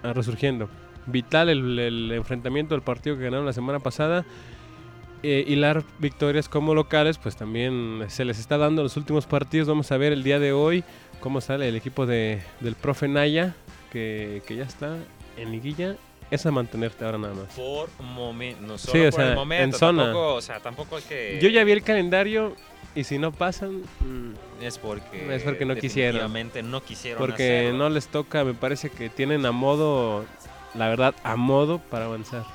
ah, resurgiendo. Vital el, el enfrentamiento del partido que ganaron la semana pasada. Eh, hilar victorias como locales, pues también se les está dando los últimos partidos. Vamos a ver el día de hoy cómo sale el equipo de, del profe Naya, que, que ya está en liguilla. Es a mantenerte ahora nada más. Por momento, no solo Sí, o por el sea, momento, en zona. Tampoco, o sea, tampoco hay que... Yo ya vi el calendario y si no pasan, mm, Es porque... Es porque no quisieron. no quisieron porque hacerlo. no les toca, me parece que tienen a modo, la verdad, a modo para avanzar.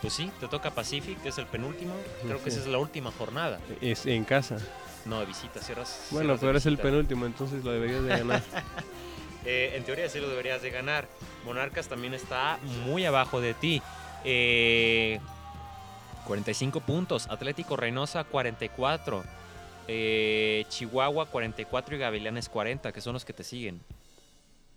Pues sí, te toca Pacific, que es el penúltimo. Creo que esa es la última jornada. Es en casa. No, de visita, cierras... Bueno, pero es el penúltimo, entonces lo deberías de ganar. Eh, en teoría sí lo deberías de ganar. Monarcas también está muy abajo de ti. Eh, 45 puntos. Atlético Reynosa 44. Eh, Chihuahua 44 y Gavilanes 40, que son los que te siguen.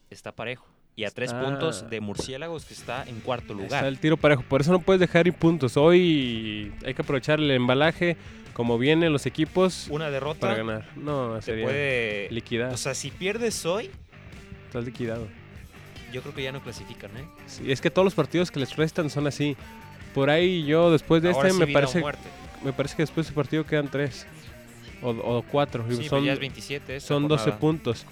Está parejo. Y a tres Está- puntos de Murciélagos, que está en cuarto Está lugar. el tiro parejo, por eso no puedes dejar ir puntos. Hoy hay que aprovechar el embalaje como vienen los equipos Una derrota para ganar. No, sería puede... liquidar. O sea, si pierdes hoy, Estás liquidado. yo creo que ya no clasifican, ¿eh? Sí, es que todos los partidos que les restan son así. Por ahí yo después de Ahora este sí me parece me parece que después de ese partido quedan tres o, o cuatro. Sí, son ya es 27 esta son 12 jornada. puntos.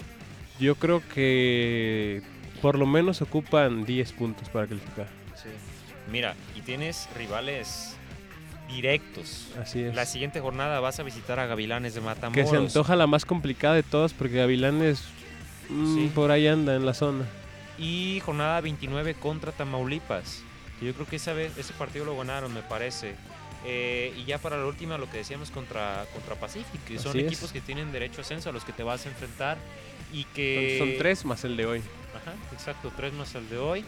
Yo creo que por lo menos ocupan 10 puntos para calificar. Sí. Mira, y tienes rivales directos. Así es. La siguiente jornada vas a visitar a Gavilanes de Matamoros. Que se antoja la más complicada de todas porque Gavilanes mm, Sí. por ahí anda en la zona. Y jornada 29 contra Tamaulipas. que Yo creo que esa vez, ese partido lo ganaron, me parece. Eh, y ya para la última, lo que decíamos contra, contra Pacific, que son Así es. equipos que tienen derecho a ascenso a los que te vas a enfrentar. Y que. Son tres más el de hoy. Ajá, exacto, tres más el de hoy.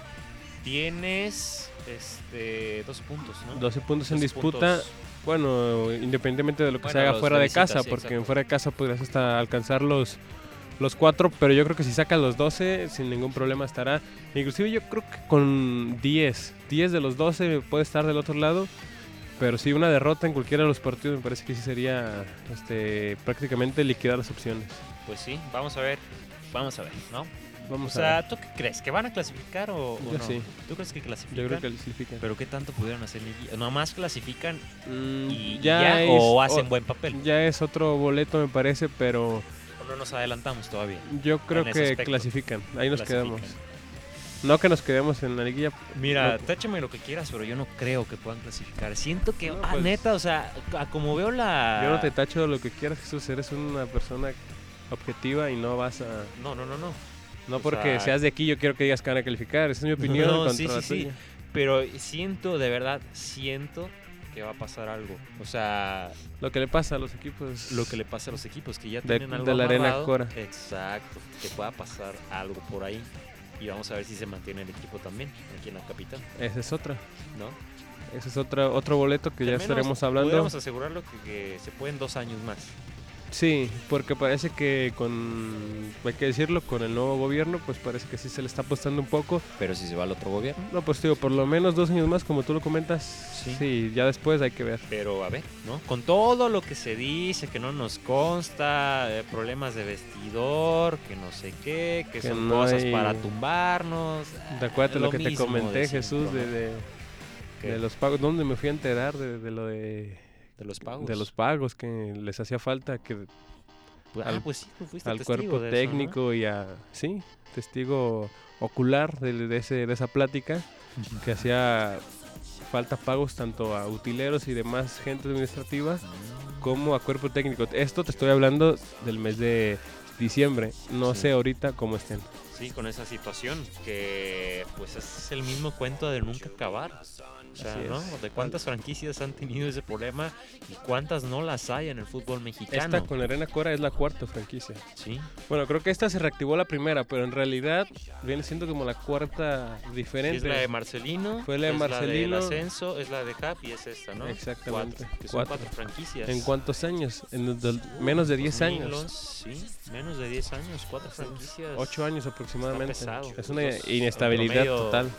Tienes este, 12 puntos, ¿no? 12 puntos en 12 disputa. puntos. Bueno, independientemente de lo que se Bueno, haga los fuera de casa, sí, porque en exacto. fuera de casa podrías hasta alcanzar los, los cuatro, pero yo creo que si sacas los 12, sin ningún problema estará. Inclusive yo creo que con 10, 10 de los 12 puede estar del otro lado, pero si una derrota en cualquiera de los partidos me parece que sí sería este, prácticamente liquidar las opciones. Pues sí, vamos a ver. Vamos a ver, ¿no? O Vamos a sea, ¿tú qué crees? ¿Que van a clasificar o, o Yo no? sí. ¿Tú crees que clasifican? Yo creo que clasifican. Pero ¿qué tanto pudieron hacer? ¿Nomás clasifican Mm, y y ya ya, es o hacen o- buen papel? Ya es otro boleto me parece, pero ¿O no nos adelantamos todavía? yo creo que clasifican. Ahí nos Clasifican. quedamos. No que nos quedemos en la liguilla. Mira, No. táchame lo que quieras, pero yo no creo que puedan clasificar. Siento que, No, ah, pues, neta, o sea, como veo la... Yo no te tacho lo que quieras, Jesús. Eres una persona objetiva y no vas a. No, no, no, no. No O porque sea- seas de aquí, yo quiero que digas que van a calificar. Esa es mi opinión. No, sí, sí, sí. Pero siento, de verdad, siento que va a pasar algo. O sea, Lo que le pasa a los equipos. lo que le pasa a los equipos que ya De- tienen algo de la arena amarrado. Cora. Exacto, que pueda pasar algo por ahí. Y vamos a ver si se mantiene el equipo también aquí en la capital, Esa es otra. ¿no? Ese es otra, otro boleto que ya estaremos hablando. Podríamos asegurarlo que, que se pueden dos años más. Sí, porque parece que con. Hay que decirlo, con el nuevo gobierno, pues parece que sí se le está apostando un poco. Pero si se va al otro gobierno. No, pues digo, por lo menos dos años más, como tú lo comentas. Sí. Sí, ya después hay que ver. Pero a ver, ¿no? Con todo lo que se dice, que no nos consta, eh, problemas de vestidor, que no sé qué, que, Que son no cosas hay- para tumbarnos. ¿Te acuerdas de Lo lo que te comenté, de Jesús, de, de, de los pagos? ¿Dónde me fui a enterar de, de lo de, de los pagos. de los pagos que les hacía falta que Pues, al- ah, pues sí, tú fuiste al testigo cuerpo de eso, ¿no? técnico y a sí testigo ocular de, de ese, de esa plática que hacía falta pagos tanto a utileros y demás gente administrativa como a cuerpo técnico. Esto te estoy hablando del mes de diciembre. No Sí. sé ahorita cómo estén. Sí, con esa situación, que pues es el mismo cuento de nunca acabar. O sea, ¿no? De cuántas franquicias han tenido ese problema y cuántas no las hay en el fútbol mexicano. Esta con la Arena Cora es la cuarta franquicia. Sí, Bueno, creo que esta se reactivó la primera, pero en realidad viene siendo como la cuarta Sí, diferente. es la de Marcelino, Fue la de es Marcelino. la del ascenso, es la de Cap y es esta, ¿no? Exactamente, Cuatro, que son cuatro. cuatro franquicias. ¿En cuántos años? En del- menos de 10 años. 2011, Sí, menos de 10 años, cuatro franquicias. 8 años aproximadamente. Pesado. Es una inestabilidad total.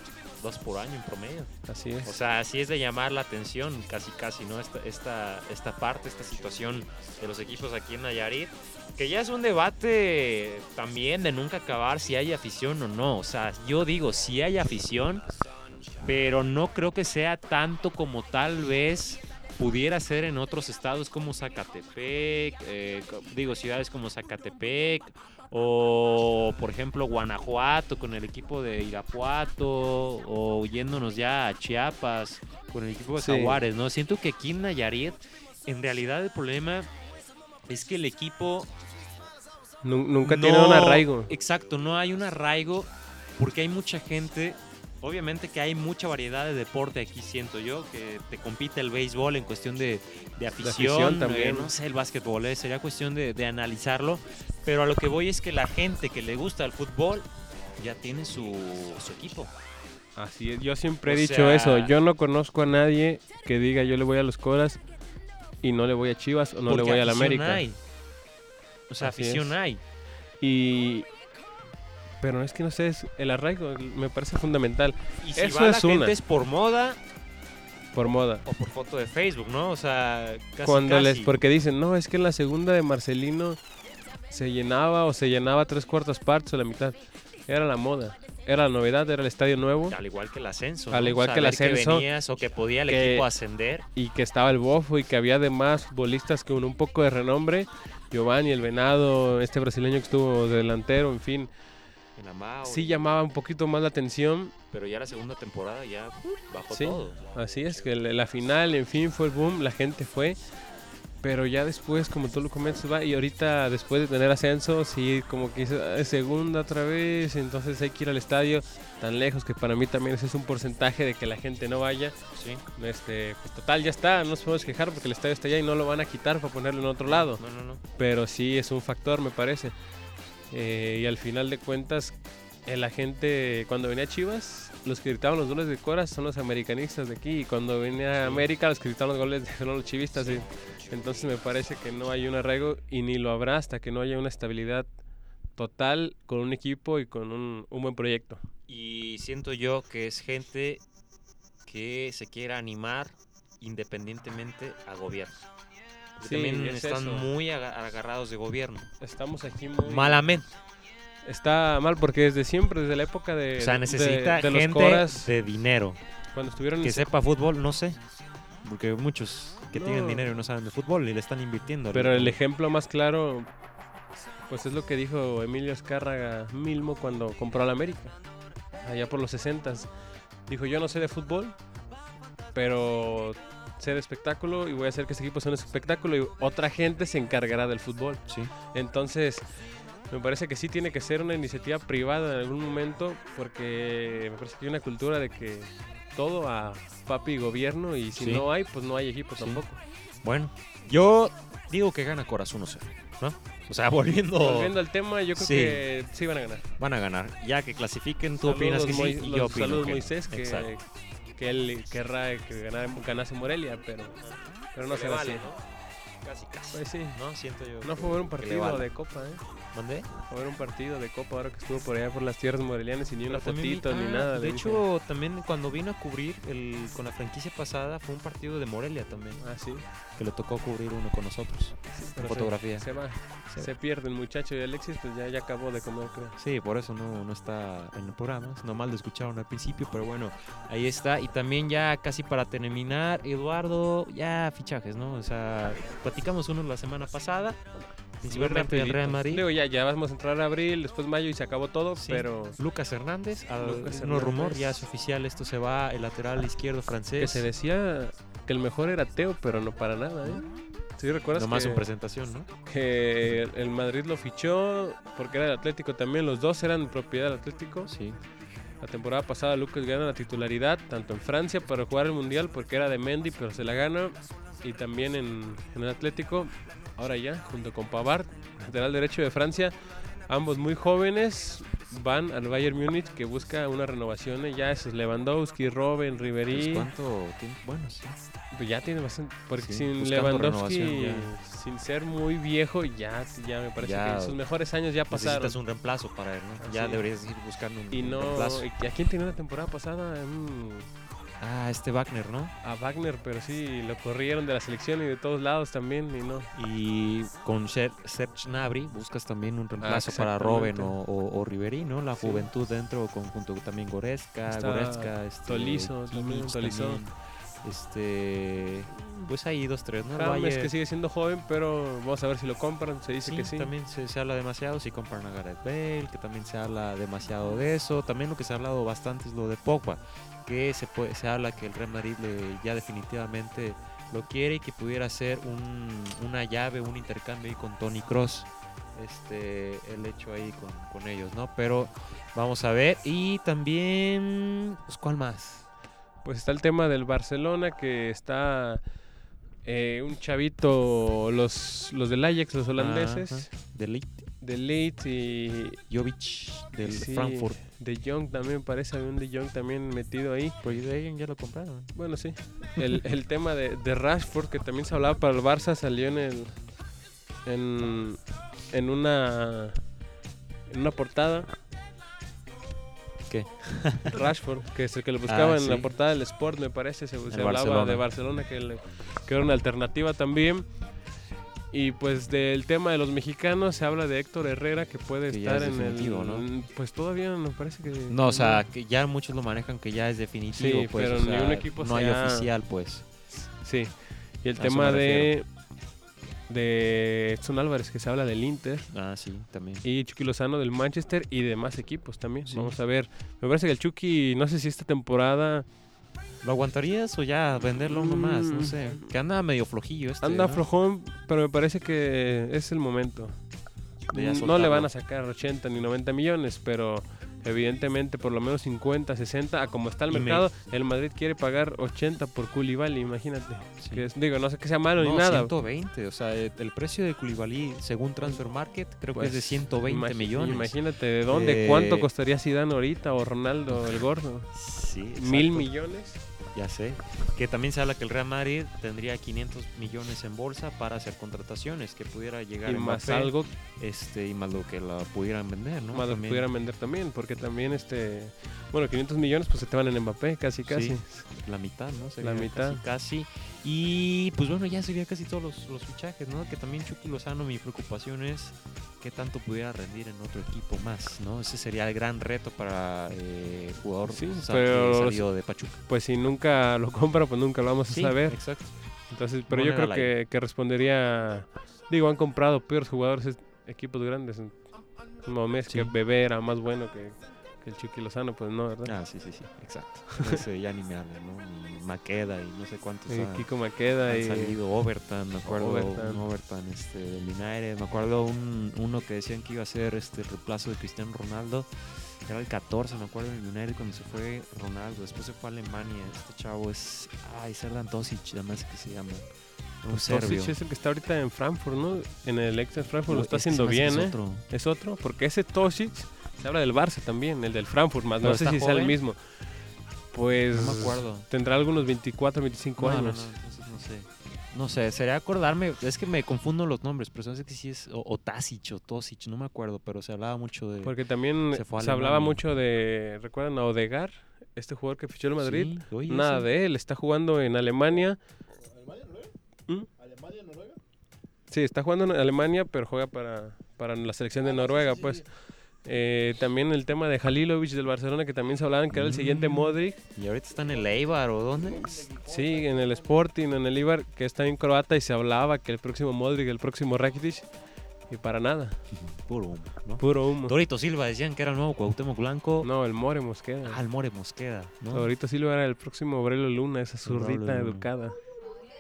Dos por año en promedio. Así es. O sea, sí es de llamar la atención, casi casi, ¿no? Esta, esta, esta parte, esta situación de los equipos aquí en Nayarit, que ya es un debate también de nunca acabar si hay afición o no. O sea, yo digo, si hay afición, pero no creo que sea tanto como tal vez pudiera ser en otros estados como Zacatepec, eh, digo, ciudades como Zacatepec, o por ejemplo Guanajuato con el equipo de Irapuato, o yéndonos ya a Chiapas con el equipo de Sí. Jaguares, ¿no? Siento que aquí en Nayarit, en realidad el problema es que el equipo Nu- nunca no- tiene un arraigo. Exacto, no hay un arraigo porque hay mucha gente. Obviamente que hay mucha variedad de deporte aquí, siento yo, que te compite el béisbol en cuestión de, de afición, afición eh, también. no sé, el básquetbol, eh, sería cuestión de, de analizarlo, pero a lo que voy es que la gente que le gusta el fútbol ya tiene su, su equipo. Así es. Yo siempre he O dicho sea- eso. Yo no conozco a nadie que diga yo le voy a los Coras y no le voy a Chivas o no le voy a la América. hay. O sea, Así afición es. hay. Y pero es que no sé, es- el arraigo me parece fundamental Y si Eso va la es una. gente es por moda por moda. o por foto de Facebook, ¿no? O sea, casi Cuando les porque dicen, "No, es que en la segunda de Marcelino se llenaba o se llenaba tres cuartas partes o la mitad." Era la moda, era la novedad, era el estadio nuevo Al igual que el ascenso. Al ¿no? igual que el Saber ascenso, venías o que podía el que- equipo ascender. y que estaba el bofo y que había además bolistas con un poco de renombre, Giovanni el Venado, este brasileño que estuvo de delantero, en fin. en Amao. sí llamaba un poquito más la atención. Pero ya la segunda temporada ya bajó Sí. todo. Así es, que la final, en fin, fue el boom, la gente fue. Pero ya después, como tú lo comentas, va. Y ahorita, después de tener ascenso, sí, como que hice, "Ay, segunda otra vez. Entonces hay que ir al estadio tan lejos que para mí también ese es un porcentaje de que la gente no vaya. Sí. Este, pues total, ya está, no nos podemos quejar porque el estadio está allá y no lo van a quitar para ponerlo en otro lado. No, no, no. Pero sí es un factor, me parece. Eh, y al final de cuentas, la gente, cuando venía a Chivas, los que gritaban los goles de Cora son los americanistas de aquí. Y cuando venía a América, los que gritaban los goles son los chivistas. y- entonces me parece que no hay un arraigo y ni lo habrá hasta que no haya una estabilidad total con un equipo y con un, un buen proyecto. Y siento yo que es gente que se quiere animar independientemente a gobierno. Sí, también es están eso. muy aga- agarrados de gobierno. Estamos aquí muy... Malamente. Está mal porque desde siempre, desde la época de, O sea, necesita de gente Coras, de dinero. cuando estuvieron en Que sepa fútbol, no sé. Porque muchos que tienen dinero y no saben de fútbol y le están invirtiendo. Pero el ejemplo más claro, pues es lo que dijo Emilio Escárraga Milmo cuando compró al América, allá por los 60 Dijo, yo no sé de fútbol, pero sé de espectáculo y voy a hacer que este equipo sea un espectáculo y otra gente se encargará del fútbol. Sí. Entonces, me parece que sí tiene que ser una iniciativa privada en algún momento, porque me parece que hay una cultura de que todo a papi y gobierno y si Sí. no hay, pues no hay equipo Sí. tampoco. Bueno, yo digo que gana Corazón 1-0, ¿no? O sea, volviendo, Volviendo al tema, yo creo Sí. que sí van a ganar. van a ganar. Ya que clasifiquen, tú Saludos, opinas que sí y yo opino saludos que Moisés, que, Exacto. que él querrá que ganara- ganase Morelia, pero, pero no será vale, así. ¿no? Casi, casi. Pues sí, No, siento yo. no fue ver un partido vale. de Copa, ¿eh? ¿Mandé? Fue ver un partido de Copa ahora que estuvo por allá por las tierras morelianas y ni una vi- fotito ni ah, nada. De dije. hecho, también cuando vino a cubrir el, con la franquicia pasada, fue un partido de Morelia también, Ah, sí. que le tocó cubrir uno con nosotros. pero fotografía. Se, se va, Se se, pierde el muchacho y Alexis, pues ya, ya acabó de comer, creo. Sí, por eso no, no está en el programa. Es normal lo escucharon al principio, pero bueno, ahí está. Y también ya casi para terminar, Eduardo, ya fichajes, ¿no? O sea, platicamos uno la semana pasada, principalmente del Real Madrid. Digo, ya, ya vamos a entrar a abril, después mayo y se acabó todo, Sí. pero Lucas Hernández, al Lucas no rumor, Hernández. ya es oficial, esto se va, el lateral izquierdo francés. que se decía que el mejor era Teo, pero no para nada, ¿eh? ¿Sí recuerdas Nomás que, en presentación, ¿no? que el Madrid lo fichó porque era el Atlético también? Los dos eran propiedad del Atlético. Sí. La temporada pasada Lucas gana la titularidad tanto en Francia para jugar el Mundial porque era de Mendy, pero se la gana. Y también en, en el Atlético, ahora ya, junto con Pavard, lateral derecho de Francia. Ambos muy jóvenes van al Bayern Múnich que busca una renovación. y Ya esos Lewandowski, Robben, Pues, Ribery. ¿Cuánto tiempo? Bueno, sí. Pues ya tiene bastante. Porque Sí, sin Lewandowski, sin ser muy viejo, ya, ya me parece Ya que sus mejores años ya pasaron. Necesitas un reemplazo para él, ¿no? Ya deberías ir buscando un, Y un no. reemplazo. ¿Y a quién tenía la temporada pasada? Mm, Ah, este Wagner, ¿no? a Wagner, pero sí, lo corrieron de la selección y de todos lados también. Y no. Y con Ser- Serge Gnabry buscas también un reemplazo para exactamente. Robben o, o, o Ribery, ¿no? La Sí. juventud dentro, con, junto también Goretzka, Está Goretzka, este, Tolisso también, también. Este, pues ahí dos, tres, ¿no? Bayern- que sigue siendo joven, pero vamos a ver si lo compran. Se dice Sí, que sí. también se, se habla demasiado, si compran a Gareth Bale, que también se habla demasiado de eso. También lo que se ha hablado bastante es lo de Pogba, que se, puede, se habla que el Real Madrid le- ya definitivamente lo quiere y que pudiera ser un, una llave, un intercambio ahí con Tony Cross. Este, el hecho ahí con, con ellos, ¿no? Pero vamos a ver. Y también, pues, ¿cuál más? Pues está el tema del Barcelona, que está eh, un chavito, los, los del Ajax, los holandeses, Ajá. De Ligt, de Leeds y Jovic, del sí, Frankfurt. De Jong también parece, había un De Jong también metido ahí. Pero de ahí ya lo compraron. Bueno, sí. El, el tema de, de Rashford, que también se hablaba para el Barça, salió en el. En, en una. En una portada. ¿Qué? Rashford, que es el que lo buscaba Ah, en la portada del Sport, me parece. Se, se hablaba Barcelona. de Barcelona, que, le- que era una alternativa también. Y pues del tema de los mexicanos se habla de Héctor Herrera que puede Que estar es en el ¿no? pues todavía me parece que No, o sea, que ya muchos lo manejan que ya es definitivo, Sí, pues. pero o ni sea, un equipo no hay se ha- oficial, pues. Sí. Y el A tema de de Edson Álvarez, que se habla del Inter. Ah, sí, también. Y Chucky Lozano del Manchester y de más equipos también. Sí. Vamos a ver. Me parece que el Chucky, no sé si esta temporada ¿Lo aguantarías o ya venderlo nomás? No Mm. sé. Que anda medio flojillo este. anda ¿no? flojón, pero me parece que es el momento. No le van a sacar 80 ni 90 millones, pero evidentemente por lo menos 50, 60, a como está el Y me- mercado, el Madrid quiere pagar 80 por Koulibaly, imagínate. Sí. Que es- digo, no sé que sea malo No, ni nada. 120. O sea, eh, el precio de Koulibaly, según Transfer Market, creo que es de Pues, 120 imagi- millones. Imagínate, ¿de dónde? Eh, ¿Cuánto costaría Zidane ahorita o Ronaldo el gordo? Sí, ¿Mil millones? Ya sé. Que también se habla que el Real Madrid tendría 500 millones en bolsa para hacer contrataciones, que pudiera llegar Y más algo este y más lo que la pudieran vender, ¿no? más lo que pudieran vender también, porque también este, bueno, 500 millones pues se te van en Mbappé, casi casi. Sí. La mitad, ¿no? Sería La mitad. Casi, casi. Y pues bueno, ya sería casi todos los, los fichajes, ¿no? Que también Chucky Lozano, mi preocupación es qué tanto pudiera rendir en otro equipo más, ¿no? Ese sería el gran reto para eh, jugador Sí, pero- salió de Pachuca. Pues si nunca lo compra, pues nunca lo vamos a Sí, saber. exacto. Entonces, pero yo creo que, que respondería, digo, han comprado peores jugadores, es- equipos grandes. No mes Sí. que Bebé era más bueno que, que el Chucky Lozano, pues no, ¿verdad? Ah, sí, sí, sí, exacto. Ese ya ni me habla, ¿no? Ni Maqueda y no sé cuántos han- Kiko Maqueda han y salido. Overton, me acuerdo. Overton. Overton este, del United. Me acuerdo un, uno que decían que iba a ser este el reemplazo de Cristiano Ronaldo. Era el 14, me acuerdo, en el United cuando se fue Ronaldo. Después se fue a Alemania. Este chavo es. Ay, Serdan Tosic, además que se llama. Un Pues serbio. Tosic es el que está ahorita en Frankfurt, ¿no? En el ex Frankfurt lo está haciendo bien, es ¿eh? otro. Es otro, porque ese Tosic se habla del Barça también, el del Frankfurt, más no ¿Pero sé si sea el joven? mismo. Pues No me acuerdo. tendrá algunos 24, 25 No, no, años. no, entonces no sé. No sé, sería acordarme. Es que me confundo los nombres, pero no sé que sí es. O, o Tasic o Tosic, no me acuerdo, pero se hablaba mucho de. Porque también Se hablaba mucho de, ¿recuerdan a Odegar? Este jugador que fichó el Madrid. Sí, oye, Nada sí. de él, está jugando en Alemania. ¿Alemania, Noruega? ¿Mm? ¿Alemania, Noruega? Sí, está jugando en Alemania, pero juega para, para la selección de Noruega, pues. Eh, también el tema de Halilovic del Barcelona, que también se hablaban que era el siguiente Mm. Modric. Y ahorita está en el Eibar o dónde? Sí, en el Sporting, en el Ibar, que está en croata y se hablaba que el próximo Modric, el próximo Rakitic. Y para nada, Puro humo, ¿no? puro humo. Torito Silva decían que era el nuevo Cuauhtémoc Blanco. No, el More Mosqueda. Ah, el More Mosqueda, ¿no? Sí lo era el próximo Aurelio Luna, esa zurrita Luna. educada.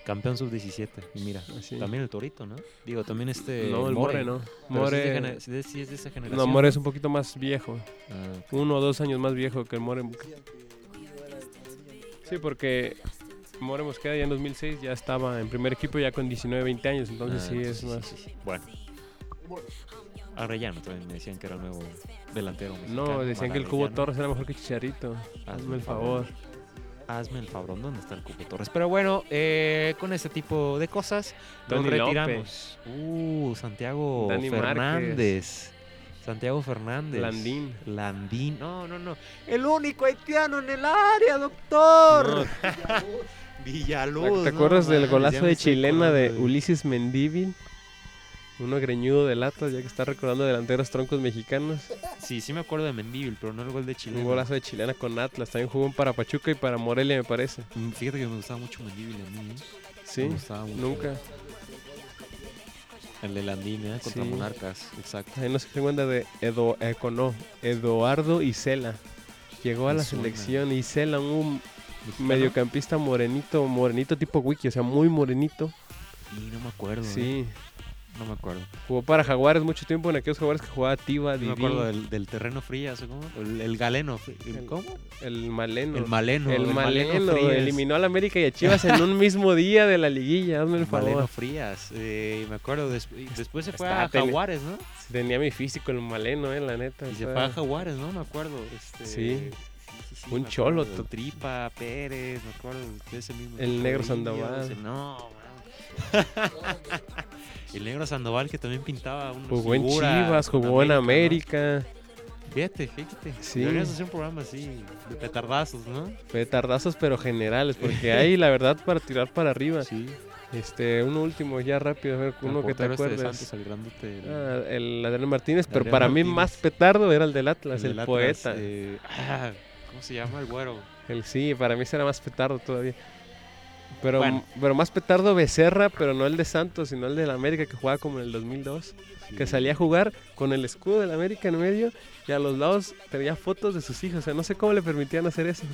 Campeón sub-17. Y mira, Así. también el Torito, ¿no? Digo, también este. no, el More, no. Pero sí es de More, sí es- sí de esa generación. no, More es un poquito más viejo. Ah, Uno o dos años más viejo que el More. Sí, porque More Mosqueda ya en 2006 ya estaba en primer equipo ya con 19, 20 años, entonces ah, sí es más... sí, sí. Bueno. Arellano también me decían que era el nuevo delantero. No, mexicano, decían que el Cubo. Torres era mejor que Chicharito. Hazme el favor. Hazme el favor, ¿dónde está el Cubo Torres? Pero bueno, eh, con este tipo de cosas nos retiramos. Uh, Santiago Dani Fernández. Santiago Fernández. Landín. Landín. No, no, no. El único haitiano en el área, doctor. Villaluz. ¿Te no acuerdas del golazo de chilena de Ulises Mendívil? Uno greñudo del Atlas, ya que está recordando delanteros troncos mexicanos. Sí, sí me acuerdo de Mendíbil, pero no el gol de chilena. Un golazo de chilena con Atlas. También jugó un para Pachuca y para Morelia, me parece. Mm, Fíjate que me gustaba mucho Mendíbil a mí. ¿eh? Sí, Me gustaba mucho. nunca. El de Landín, ¿eh? Contra Sí. Monarcas, exacto. Ahí no se cuenta de Edo, Econo, Eduardo Isela. Llegó a Me la suena. selección Isela, un ¿Mexicano? mediocampista morenito, morenito tipo wiki, o sea, muy morenito. Y no me acuerdo. ¿eh? No me acuerdo. jugó para Jaguares mucho tiempo en aquellos Jaguares que jugaba Tiva, No me acuerdo del, del terreno frías, ¿o ¿cómo? El, el galeno. el- ¿Cómo? el Maleno. El maleno. el Maleno eliminó al América y a Chivas en un mismo día de la liguilla, hazme el El Maleno. Frías. eh, me acuerdo. des- después se fue Está a Jaguares, ¿no? Tenía mi físico el Maleno, eh, la neta. Y se fue a Jaguares, ¿no? Me acuerdo. Este, Sí. sí, sí, Un cholo, Tripa, Pérez, me acuerdo de ese mismo. El negro Sandoval. No, man. El negro Sandoval que también pintaba una Jugó en Chivas, jugó en ¿no? América. Fíjate, fíjate. Sí. Deberíamos hacer un programa así, de petardazos, ¿no? Fue tardazos pero generales, porque hay la verdad para tirar para arriba. Sí. Este, uno último ya rápido, a ver, El uno que te este de acuerdes. Santos, el Ah, el Adrián Martínez, pero Adrián para mí Martínez. más petardo era el del Atlas, el, del Atlas, poeta. eh, ah, ¿Cómo se llama el güero? El sí, para mí será más petardo todavía. Pero, Bueno. pero más petardo Becerra, pero no el de Santos, sino el de la América que jugaba como en el 2002. Que salía a jugar con el escudo de la América en medio y a los lados tenía fotos de sus hijos. O sea, no sé cómo le permitían hacer eso.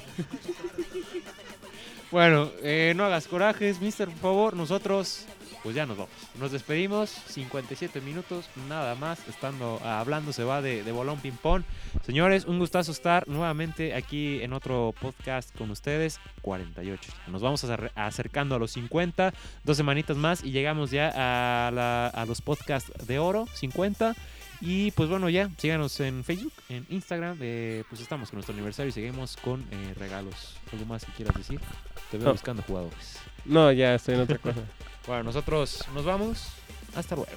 Bueno, eh, no hagas corajes, mister, por favor. Nosotros, pues ya nos vamos. Nos despedimos. 57 minutos, nada más. Estando hablando, se va de, de bolón ping-pong. Señores, un gustazo estar nuevamente aquí en otro podcast con ustedes. 48. Nos vamos acer- acercando a los 50. Dos semanitas más y llegamos ya a, la- a los podcasts de oro. 50. Y pues bueno, ya, síganos en Facebook, en Instagram. eh, pues estamos con nuestro aniversario y seguimos con eh, regalos. ¿Algo más que quieras decir? Te veo No. buscando jugadores. No, ya estoy en otra cosa. Bueno, nosotros nos vamos. Hasta luego.